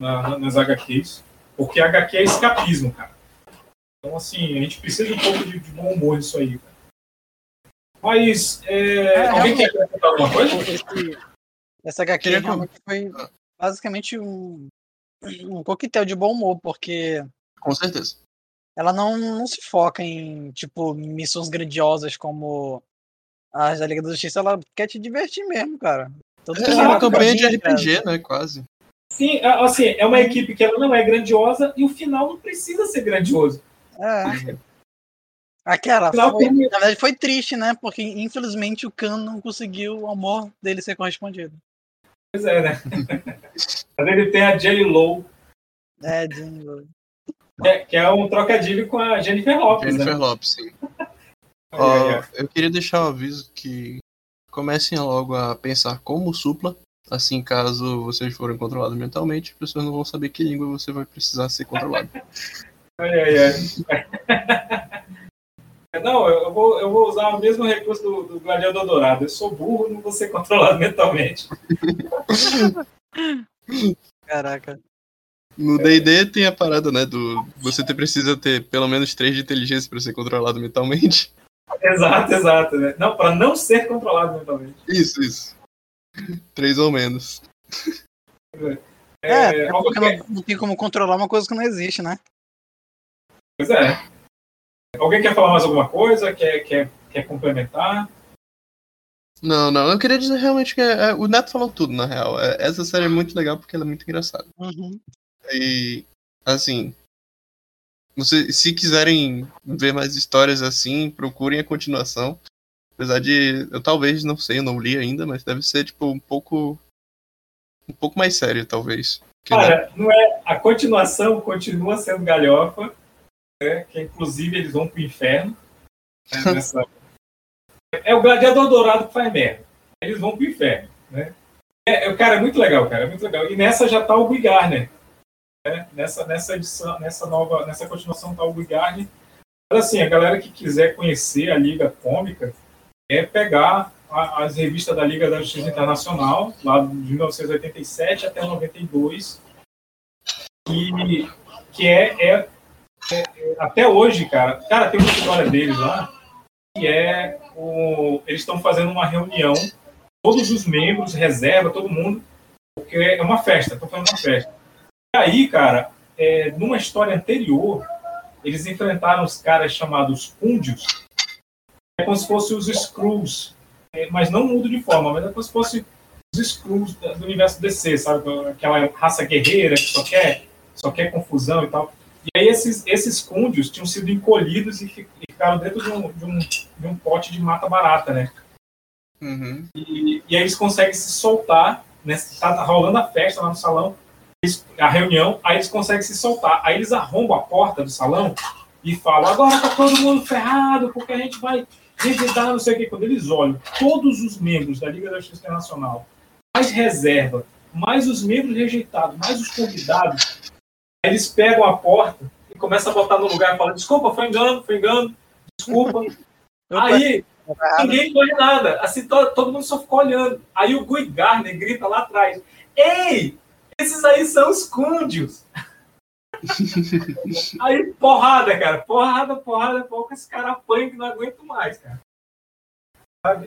na- nas HQs, porque HQ é escapismo, cara. Então, assim, a gente precisa de um pouco de, de bom humor nisso aí. Cara. Mas, é, É, alguém quer acrescentar alguma coisa? Esse, essa HQ realmente foi basicamente um, um coquetel de bom humor, porque Com certeza. ela não, não se foca em, tipo, missões grandiosas como as da Liga da Justiça, ela quer te divertir mesmo, cara. Que É uma campanha de. RPG, né? Quase. Sim, assim, é uma equipe que ela não é grandiosa e o final não precisa ser grandioso. É. Aquela, foi, na verdade foi triste, né? Porque infelizmente o Khan não conseguiu o amor dele ser correspondido. Pois é, né? [laughs] Mas ele tem a J. Low, É, de- que é- que é um trocadilho com a Jennifer Lopes, Jennifer né? Lopes, sim. [laughs] Ai. eu queria deixar o aviso que comecem logo a pensar como supla. Assim, caso vocês forem controlados mentalmente, as pessoas não vão saber que língua você vai precisar ser controlado. Ai, ai, ai. Não, eu vou, eu vou usar o mesmo recurso do, do Gladiador Dourado. Eu sou burro, não vou ser [laughs] controlado mentalmente. Caraca. No D&D tem a parada, né, do você ter, precisa ter pelo menos 3 de inteligência para ser controlado mentalmente. Exato, exato. Né? Não, para não ser controlado mentalmente. Isso, isso. 3 ou menos. É, É, é alguém porque não, não tem como controlar uma coisa que não existe, né? Pois é. Alguém quer falar mais alguma coisa? Quer, quer, quer complementar? Não, não, eu queria dizer realmente que é- é- o Neto falou tudo, na real. É, essa série é muito legal porque ela é muito engraçada. Uhum. E, assim, você, se quiserem ver mais histórias assim, procurem a continuação. Apesar de, eu talvez, não sei, eu não li ainda, mas deve ser, tipo, um pouco, um pouco mais sério, talvez. Cara, não é, a continuação continua sendo galhofa, né, que inclusive eles vão pro inferno. né, É o gladiador dourado que faz merda. Eles vão pro inferno. Né? É, é, cara, é muito legal, cara. É muito legal. E nessa já tá o Guy né? Nessa, nessa edição, nessa nova, nessa continuação tá o Guy. Mas assim, a galera que quiser conhecer a Liga Cômica é pegar a- as revistas da Liga da Justiça Internacional, lá de 1987 até 92, que, que é- é- até hoje, cara. Cara, tem uma história deles lá que é o, eles estão fazendo uma reunião, todos os membros, reserva, todo mundo, porque é uma festa, estão fazendo uma festa. E aí, cara, é, numa história anterior, eles enfrentaram os caras chamados Cúndios, é como se fossem os Skrulls, é, mas não mudo de forma, mas é como se fosse os Skrulls do universo DC, sabe? Aquela raça guerreira que só quer, só quer confusão e tal. E aí esses, esses Cúndios tinham sido encolhidos e fi- e ficaram dentro de um, de um, de um pote de mata barata, né? Uhum. E, e aí eles conseguem se soltar, né? Tá rolando a festa lá no salão, a reunião, aí eles conseguem se soltar. Aí eles arrombam a porta do salão e falam: agora tá todo mundo ferrado, porque a gente vai revidar, não sei o quê. Quando eles olham todos os membros da Liga da Justiça Internacional, mais reserva, mais os membros rejeitados, mais os convidados, aí eles pegam a porta e começam a botar no lugar e falam: desculpa, foi engano, foi engano, desculpa. [laughs] Aí ninguém foi nada. Assim, to- todo mundo só ficou olhando. Aí o Guy Garner grita lá atrás: Ei, esses aí são os Cúndios. [laughs] aí, porrada, cara. Porrada, porrada, porra, esse cara apanha que não aguento mais, cara.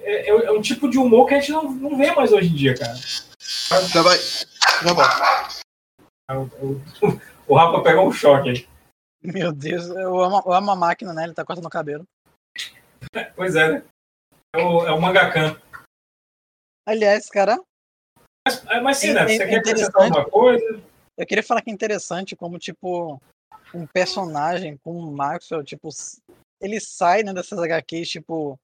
É, é- é um tipo de humor que a gente não, não vê mais hoje em dia, cara. Já vai. Já volto. [laughs] O, Rafa pegou um choque aí. Meu Deus, eu amo, eu amo a máquina, né? Ele tá cortando o cabelo. [laughs] Pois é, né? É o, é o Mangakan. Aliás, cara, Mas, mas sim, É- né? é Você quer interessante. acrescentar alguma coisa? eu queria falar que é interessante como, tipo, um personagem como o Maxwell, tipo, ele sai né, dessas HQs, tipo,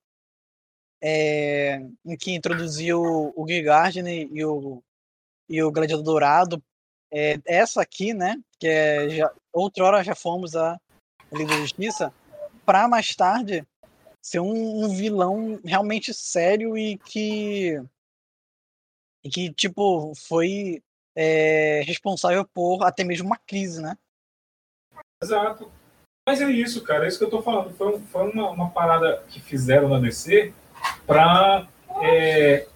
é, em que introduziu o Guy Gardner e o, e o Gladiador Dourado. É, essa aqui, né, que é, já, outrora já fomos a Liga da Justiça, para mais tarde ser um, um vilão realmente sério e que e que tipo foi é, responsável por até mesmo uma crise, né? Exato. Mas é isso, cara. É isso que eu tô falando. Foi, foi uma, uma parada que fizeram na DC pra, é,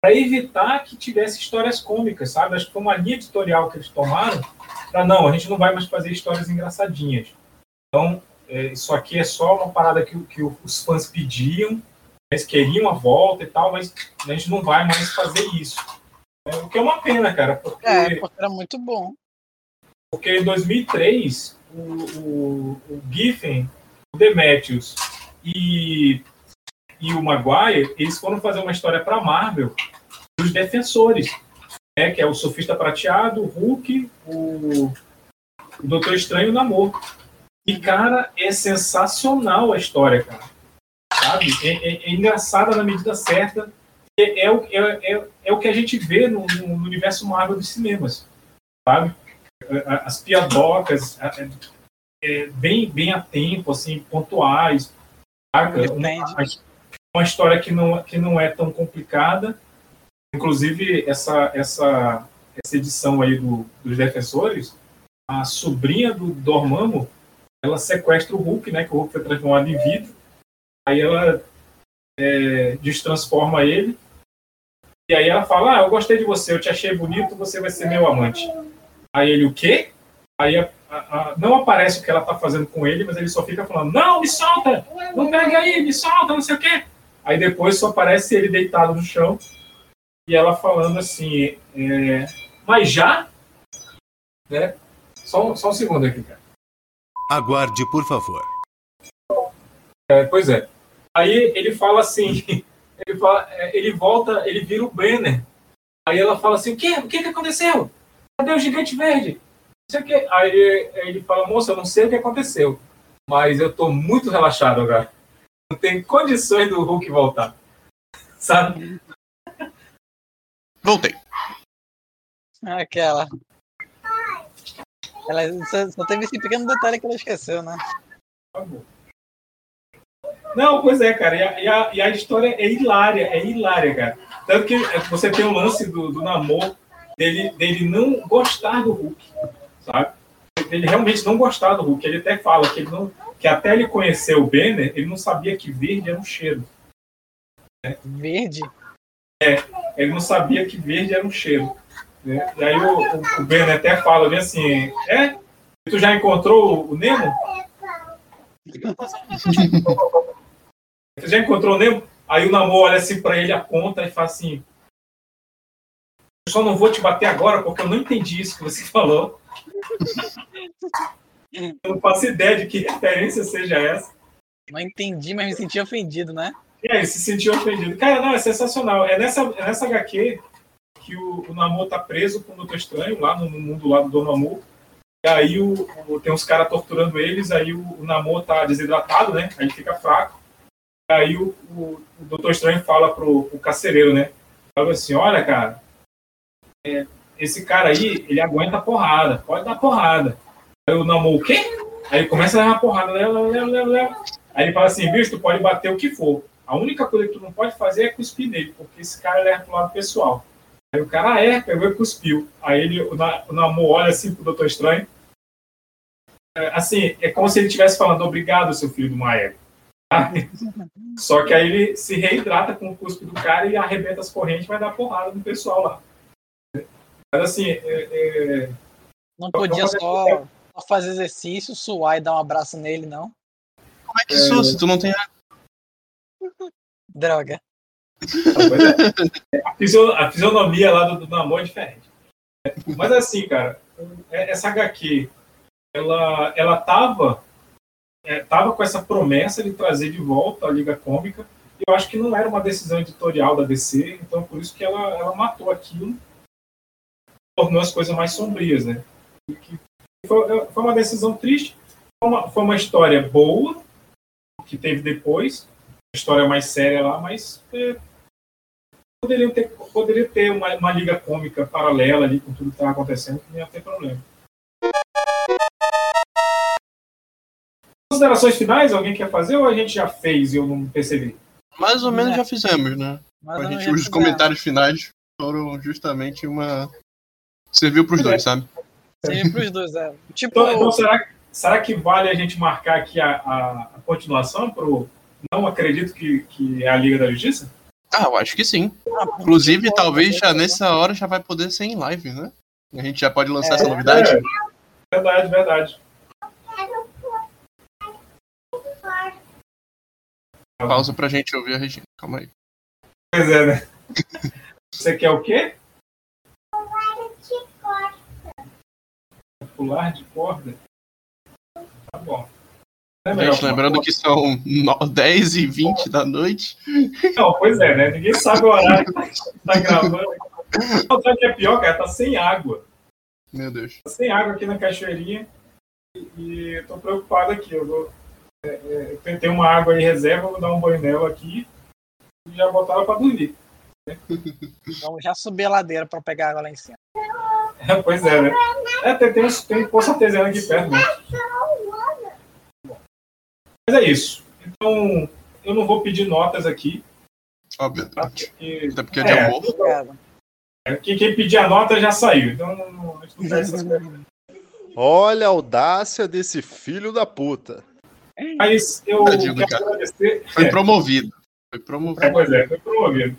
pra evitar que tivesse histórias cômicas, sabe? Acho que foi uma linha editorial que eles tomaram pra não, a gente não vai mais fazer histórias engraçadinhas. Então, é, isso aqui é só uma parada que, que os fãs pediam, eles queriam a volta e tal, mas a gente não vai mais fazer isso. É, o que é uma pena, cara, porque É, porque era muito bom. porque em 2003, o, o, o Giffen, o Demetrius e, e o Maguire, eles foram fazer uma história para Marvel dos defensores, né, que é o Sofista Prateado, o Hulk, o, o Doutor Estranho e o Namor. E, cara, é sensacional a história, cara. Sabe? É, é- é engraçada na medida certa. É, é o, é, é, é o que a gente vê no, no universo Marvel dos cinemas, sabe? as piadocas é, bem, bem a tempo, assim, pontuais. saca? Uma, uma história que não, que não é tão complicada. Inclusive, essa, essa, essa edição aí do, dos Defensores, a sobrinha do Dormammu, ela sequestra o Hulk, né? Que o Hulk foi transformado em vidro. Aí ela é, destransforma ele. E aí ela fala, ah, eu gostei de você, eu te achei bonito, você vai ser meu amante. Aí ele, o quê? Aí a- a- a- não aparece o que ela tá fazendo com ele, mas ele só fica falando, não, me solta! Não pegue aí, me solta, não sei o quê. Aí depois só aparece ele deitado no chão e ela falando assim, é, mas já? Né? Só, um- só um segundo aqui, cara. Aguarde, por favor. É, pois é. Aí ele fala assim, [laughs] ele, fala, é, ele volta, ele vira o Banner. Aí ela fala assim: o quê? O que, que aconteceu? Cadê o gigante verde? Não sei o quê. Aí ele fala: moça, eu não sei o que aconteceu, mas eu tô muito relaxado agora. Não tem condições do Hulk voltar. [laughs] Sabe? Voltei. Aquela. Ela só, só teve esse pequeno detalhe que ela esqueceu, né? Não, pois é, cara. E a, e a, e a história é hilária, é hilária, cara. Tanto que você tem o lance do, do namoro dele, dele não gostar do Hulk, sabe? Ele realmente não gostar do Hulk. Ele até fala que ele não, que até ele conhecer o Banner, ele não sabia que verde era um cheiro. Verde? Ele não sabia que verde era um cheiro. né? E aí o, o, Banner até fala bem assim, é? Tu já encontrou o Nemo? [laughs] tu já encontrou o Nemo? Aí o Namor olha assim pra ele, aponta e fala assim, eu só não vou te bater agora porque eu não entendi isso que você [laughs] falou. Eu não faço ideia de que referência seja essa. Não entendi, mas me senti ofendido, né? E aí, se sentiu ofendido. Cara, não, é sensacional. É nessa, é nessa HQ que o, o Namor tá preso com o Doutor Estranho, lá no, no mundo lá do Dormammu. E aí o, o- tem uns caras torturando eles, aí o, o Namor tá desidratado, né? Aí fica fraco. E aí o, o, o Doutor Estranho fala pro, pro carcereiro, né? Fala assim, olha, cara, é, esse cara aí, ele aguenta porrada, pode dar porrada. Aí o Namor, o quê? Aí começa a dar uma porrada, leva, leva, leva, leva. Aí ele fala assim, bicho, tu pode bater o que for. A única coisa que tu não pode fazer é cuspir nele, porque esse cara leva pro lado pessoal. Aí o cara, ah, é, pegou e cuspiu. Aí ele, o, Na- o olha assim pro Doutor Estranho. É, assim, é como se ele estivesse falando, obrigado, seu filho do Maia. [laughs] Só que aí ele se reidrata com o cuspe do cara e arrebenta as correntes e vai dar porrada no pessoal lá. Mas assim, é- é, Não podia só, só fazer exercício, suar e dar um abraço nele, não? Como é que isso, se tu não tem Droga. A, a fisionomia lá do, do Namor é diferente. Mas assim, cara, é- essa HQ, ela, ela tava, é, tava com essa promessa de trazer de volta a Liga Cômica, e eu acho que não era uma decisão editorial da DC, então por isso que ela, ela matou aquilo, tornou as coisas mais sombrias, né? Foi, foi uma decisão triste, foi uma, foi uma história boa, que teve depois, história mais séria lá, mas é, poderiam ter, poderia ter uma, uma liga cômica paralela ali com tudo que estava acontecendo, que não ia ter problema. Considerações finais? Alguém quer fazer ou a gente já fez e eu não percebi? Mais ou menos É. já fizemos, né? Mas A gente, os comentários finais foram justamente uma. Serviu pros dois, sabe? Serviu pros dois, é. [laughs] Tipo, Então, então será, que- será que vale a gente marcar aqui a, a, a continuação pro Não acredito que, que é a Liga da Justiça? Ah, eu acho que sim. Inclusive, talvez já nessa hora já vai poder ser em live, né? A gente já pode lançar essa novidade. É, verdade, verdade. Pausa pra gente ouvir a Regina. Calma aí. Pois é, né? Você quer o quê? Pular de corda? Tá bom. É melhor Gente, lembrando que são no- 10 e 20 da noite. Não, pois é, né? Ninguém sabe o horário que tá gravando. O que é pior, cara? Tá sem água. Meu Deus. Tá sem água aqui na cachoeirinha. E, e eu tô preocupado aqui. Eu vou. é, é, eu tentei uma água em reserva, vou dar um banho nela aqui e já botar ela pra dormir. Vamos já subir a ladeira pra pegar água lá em cima. É, pois é, né? É, tem, tem, tem um poço artesiano aqui perto, né? Mas é isso. Então, eu não vou pedir notas aqui, Óbvio. tá? Porque Até porque é de É. amor. Obrigado. quem, quem pedir a nota já saiu. Então, não, não, a gente não faz essas coisas. Olha a audácia desse filho da puta. Mas eu Tadinho quero cara. agradecer. Foi É, promovido. Foi é, promovido. pois é, foi promovido.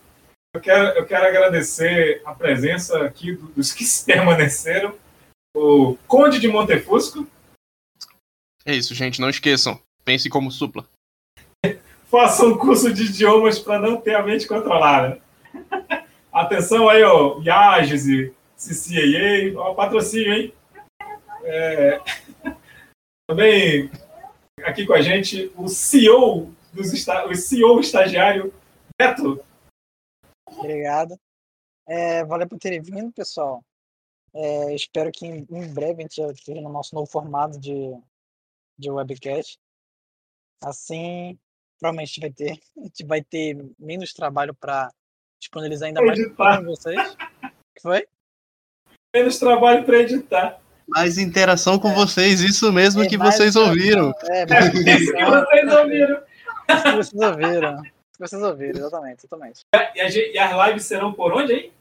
Eu quero, eu quero agradecer a presença aqui do- dos que [laughs] se permaneceram. O Conde de Montefusco, É isso, gente. Não esqueçam. Pense como supla. faça um curso de idiomas para não ter a mente controlada. Atenção aí, ó, Iages e CCAA, ó, patrocínio, hein? É, Também aqui com a gente o CEO, dos esta... o CEO estagiário Beto. Obrigado. É, valeu por terem vindo, pessoal. É, espero que em, em breve a gente esteja no nosso novo formato de, de webcast. Assim, provavelmente a gente vai ter, [laughs] a gente vai ter menos trabalho para disponibilizar ainda mais para vocês. O [laughs] que foi? Menos trabalho para editar. Mais interação com vocês, isso mesmo É que mais vocês ouviram. É, mais [laughs] Isso que vocês ouviram. Isso que vocês ouviram. Isso que vocês ouviram, exatamente, exatamente. E, a gente- e as lives serão por onde, hein?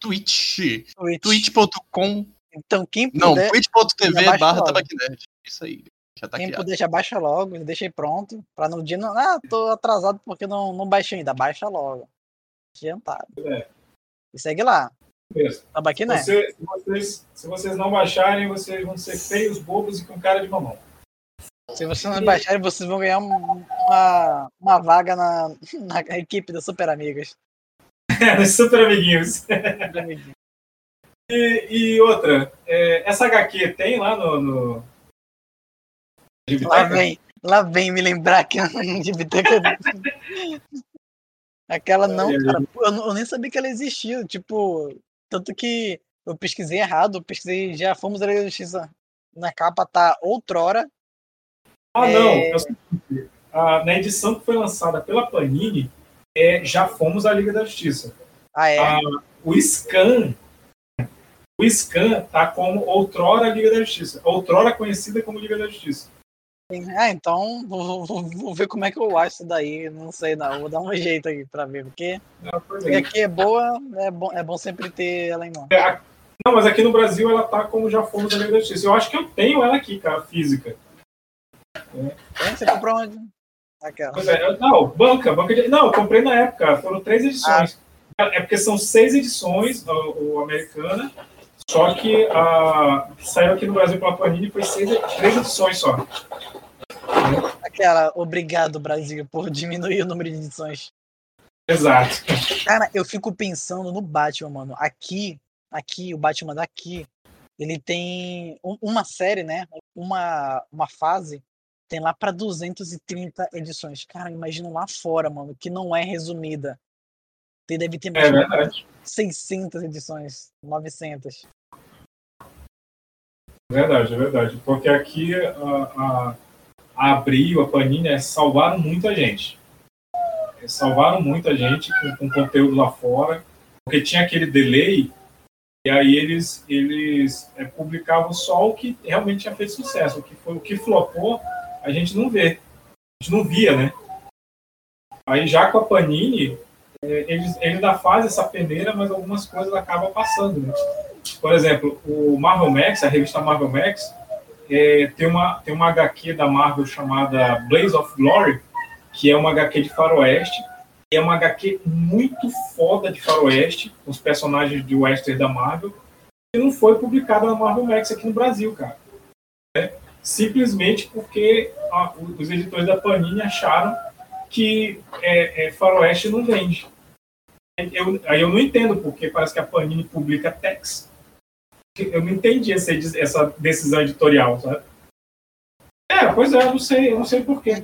Twitch. Twitch. twitch.com Então, quem Não, puder, twitch.tv abaixa barra tabaquinerd. Isso aí. Já tá quem criado. puder já baixa logo, deixei pronto. Pra no dia não. Ah, tô atrasado porque não, não baixei ainda. Baixa logo. Adiantado. É. E segue lá. Mesmo. Tabaqui né? Você- se, vocês, se vocês não baixarem, vocês vão ser feios, bobos e com cara de mamão. Se vocês não baixarem, vocês vão ganhar um- uma, uma vaga na, [laughs] na equipe das Super Amigas. [laughs] Super amiguinhos. Super amiguinhos. E, e outra, é, essa HQ tem lá no. no... Lá Gibiteca? vem, lá vem me lembrar que [laughs] de biteca. Aquela não, cara. Eu, eu nem sabia que ela existia. Tipo, tanto que eu pesquisei errado, eu pesquisei, já fomos da Liga da Justiça. Na capa tá outrora. Ah, É. não. É o seguinte, ah, na edição que foi lançada pela Panini, é, já fomos à Liga da Justiça. Ah, é? Ah, o Scan. O Scan tá como outrora Liga da Justiça. Outrora conhecida como Liga da Justiça. Ah, então vou, vou- vou ver como é que eu acho isso daí. Não sei, não. Vou dar um [laughs] jeito aqui pra ver, porque Não, é. aqui é boa, é bom, é bom sempre ter ela em mão. É, Não, mas aqui no Brasil ela tá como já fomos à Liga da Justiça. Eu acho que eu tenho ela aqui, cara, física. Tem? Você comprou onde? Aquela. É, não, banca, banca de. Não, eu comprei na época, foram três edições. É porque são seis edições, o, o americana, só que a que saiu aqui no Brasil pela Panini foi seis, três edições só. [laughs] Aquela, obrigado, Brasil, por diminuir o número de edições. Exato. Cara, eu fico pensando no Batman, mano. Aqui, aqui, o Batman daqui, ele tem um- uma série, né? Uma, uma fase, tem lá pra 230 edições. Cara, imagina lá fora, mano, que não é resumida. Tem- Deve ter mais É de verdade. 600 edições, 900. Verdade, é verdade. Porque aqui a, a, a Abril, a Panini, é, salvaram muita gente. É, Salvaram muita gente com, com conteúdo lá fora, porque tinha aquele delay, e aí eles, eles é, publicavam só o que realmente tinha feito sucesso. O que, foi, o que flopou, a gente não vê. A gente não via, né? Aí já com a Panini, é, eles, eles ainda fazem essa peneira, mas algumas coisas acabam passando, né? Por exemplo, o Marvel Max, a revista Marvel Max, é, tem, uma, tem uma HQ da Marvel chamada Blaze of Glory, que é uma HQ de faroeste. É uma HQ muito foda de faroeste, com os personagens de western da Marvel, que não foi publicada na Marvel Max aqui no Brasil, cara. É, simplesmente porque a- os editores da Panini acharam que é, é, faroeste não vende. Eu, aí eu não entendo, porque parece que a Panini publica Tex. Eu não entendi essa, essa decisão editorial, sabe? É, pois é, eu não sei, eu não sei porquê.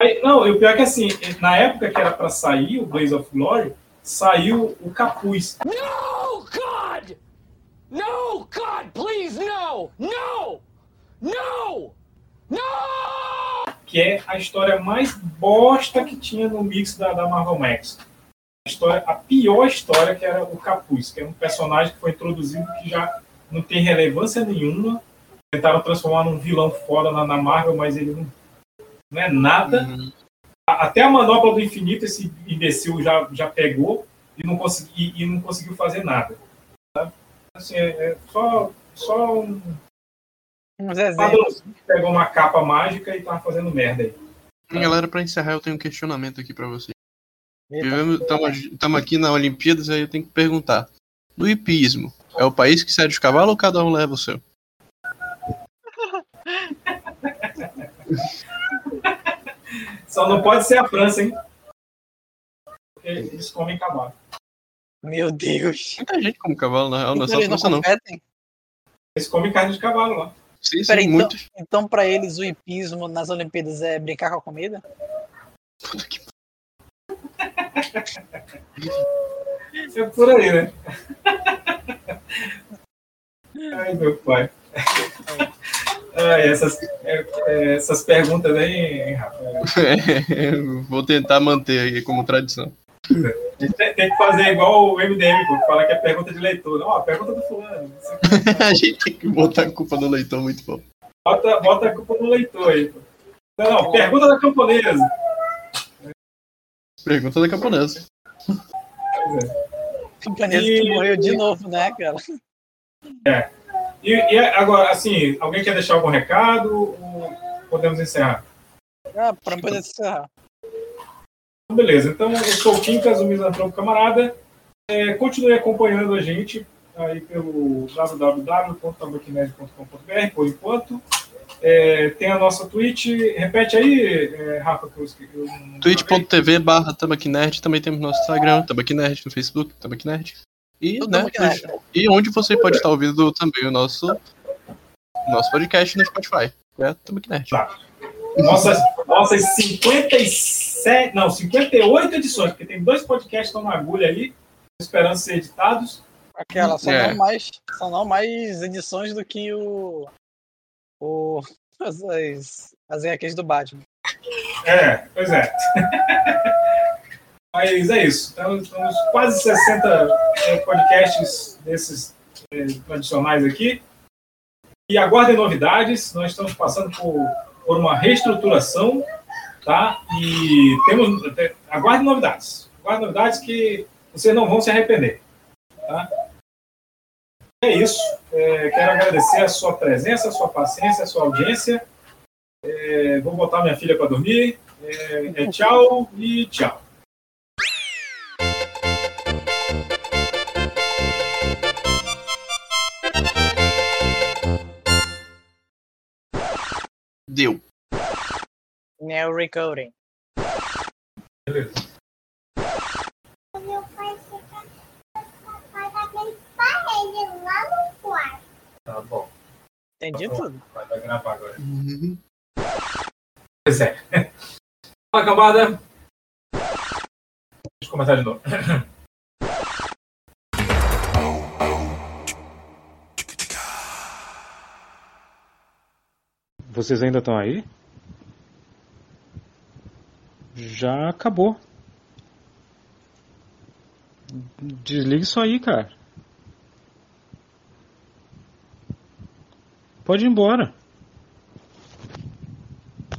Aí, não, o pior é que assim, na época que era pra sair o Blaze of Glory, saiu o capuz. No, God! No, God, please, no! No! No! No! que é a história mais bosta que tinha no mix da, da Marvel Max. A, história, a pior história que era o Capuz, que é um personagem que foi introduzido que já não tem relevância nenhuma. Tentaram transformar num vilão foda na, na Marvel, mas ele não, não é nada. Uhum. A- Até a manopla do infinito esse imbecil já, já pegou e não, consegui, e, e não conseguiu fazer nada. sabe? Assim, é, é só, só um que pegou uma capa mágica e tava fazendo merda aí. Galera, pra encerrar, eu tenho um questionamento aqui pra vocês. Estamos aqui na Olimpíadas, aí eu tenho que perguntar. No hipismo, é o país que cede os cavalos ou cada um leva o seu? [laughs] Só não pode ser a França, hein? Porque eles comem cavalo. Meu Deus. Muita gente come cavalo, na real, não é só França, não. competem? Eles comem carne de cavalo lá. Sim, sim, Peraí, então, muitos. então pra eles o hipismo nas Olimpíadas é brincar com a comida? Puta que [laughs] É por aí, né? Ai, meu pai. Ai, essas, é, é, essas perguntas aí, Rafa. É, [laughs] vou tentar manter aí como tradição. Tem, tem que fazer igual o MDM, pô, fala que é pergunta de leitor. Não, a pergunta do fulano. [laughs] a gente tem que botar a culpa no leitor muito bom. Bota, bota a culpa no leitor aí, pô. Não, não, pergunta da camponesa. Pergunta da camponesa. Camponesa que E- morreu de novo, né, cara? É. E, e agora, assim, alguém quer deixar algum recado ou podemos encerrar? Ah, pra poder encerrar. Então, beleza. Então, eu sou o Quincas, o Misantropo Camarada. É, continue acompanhando a gente aí pelo www.tabaquimed.com.br por enquanto. É, tem a nossa Twitch. Repete aí, é, Rafa, que eu eu twitch.tv barra Tabaquinerd, também temos nosso Instagram, Tabaquinerd, no Facebook, Tabaquinerd. E, né, e onde você pode estar ouvindo também o nosso, nosso podcast no Spotify, é Tabaquinerd. Tá. Nossas, nossas 57, não, 58 edições, porque tem dois podcasts que estão na agulha aí, esperando ser editados. Aquela, só, É. não mais, só não mais edições do que o. o [laughs] as, as, as HQs do Batman. É, pois é. [laughs] Mas é isso. Então, temos quase 60 eh, podcasts desses eh, tradicionais aqui. E aguardem novidades. Nós estamos passando por, por uma reestruturação, tá? E temos. te- Aguardem novidades. Aguardem novidades que vocês não vão se arrepender, tá? É isso. Eh, quero agradecer a sua presença, a sua paciência, a sua audiência. Eh, vou botar minha filha para dormir. É, é tchau e tchau. Deu. New Recoding. Beleza. Meu pai fica faz aquele parede lá no quarto. Tá bom. Entendi Tá bom. tudo. Vai, vai gravar agora. Pois é. Fala, cambada. Deixa eu começar de novo. Vocês ainda estão aí? Já acabou. Desliga isso aí, cara. Pode ir embora.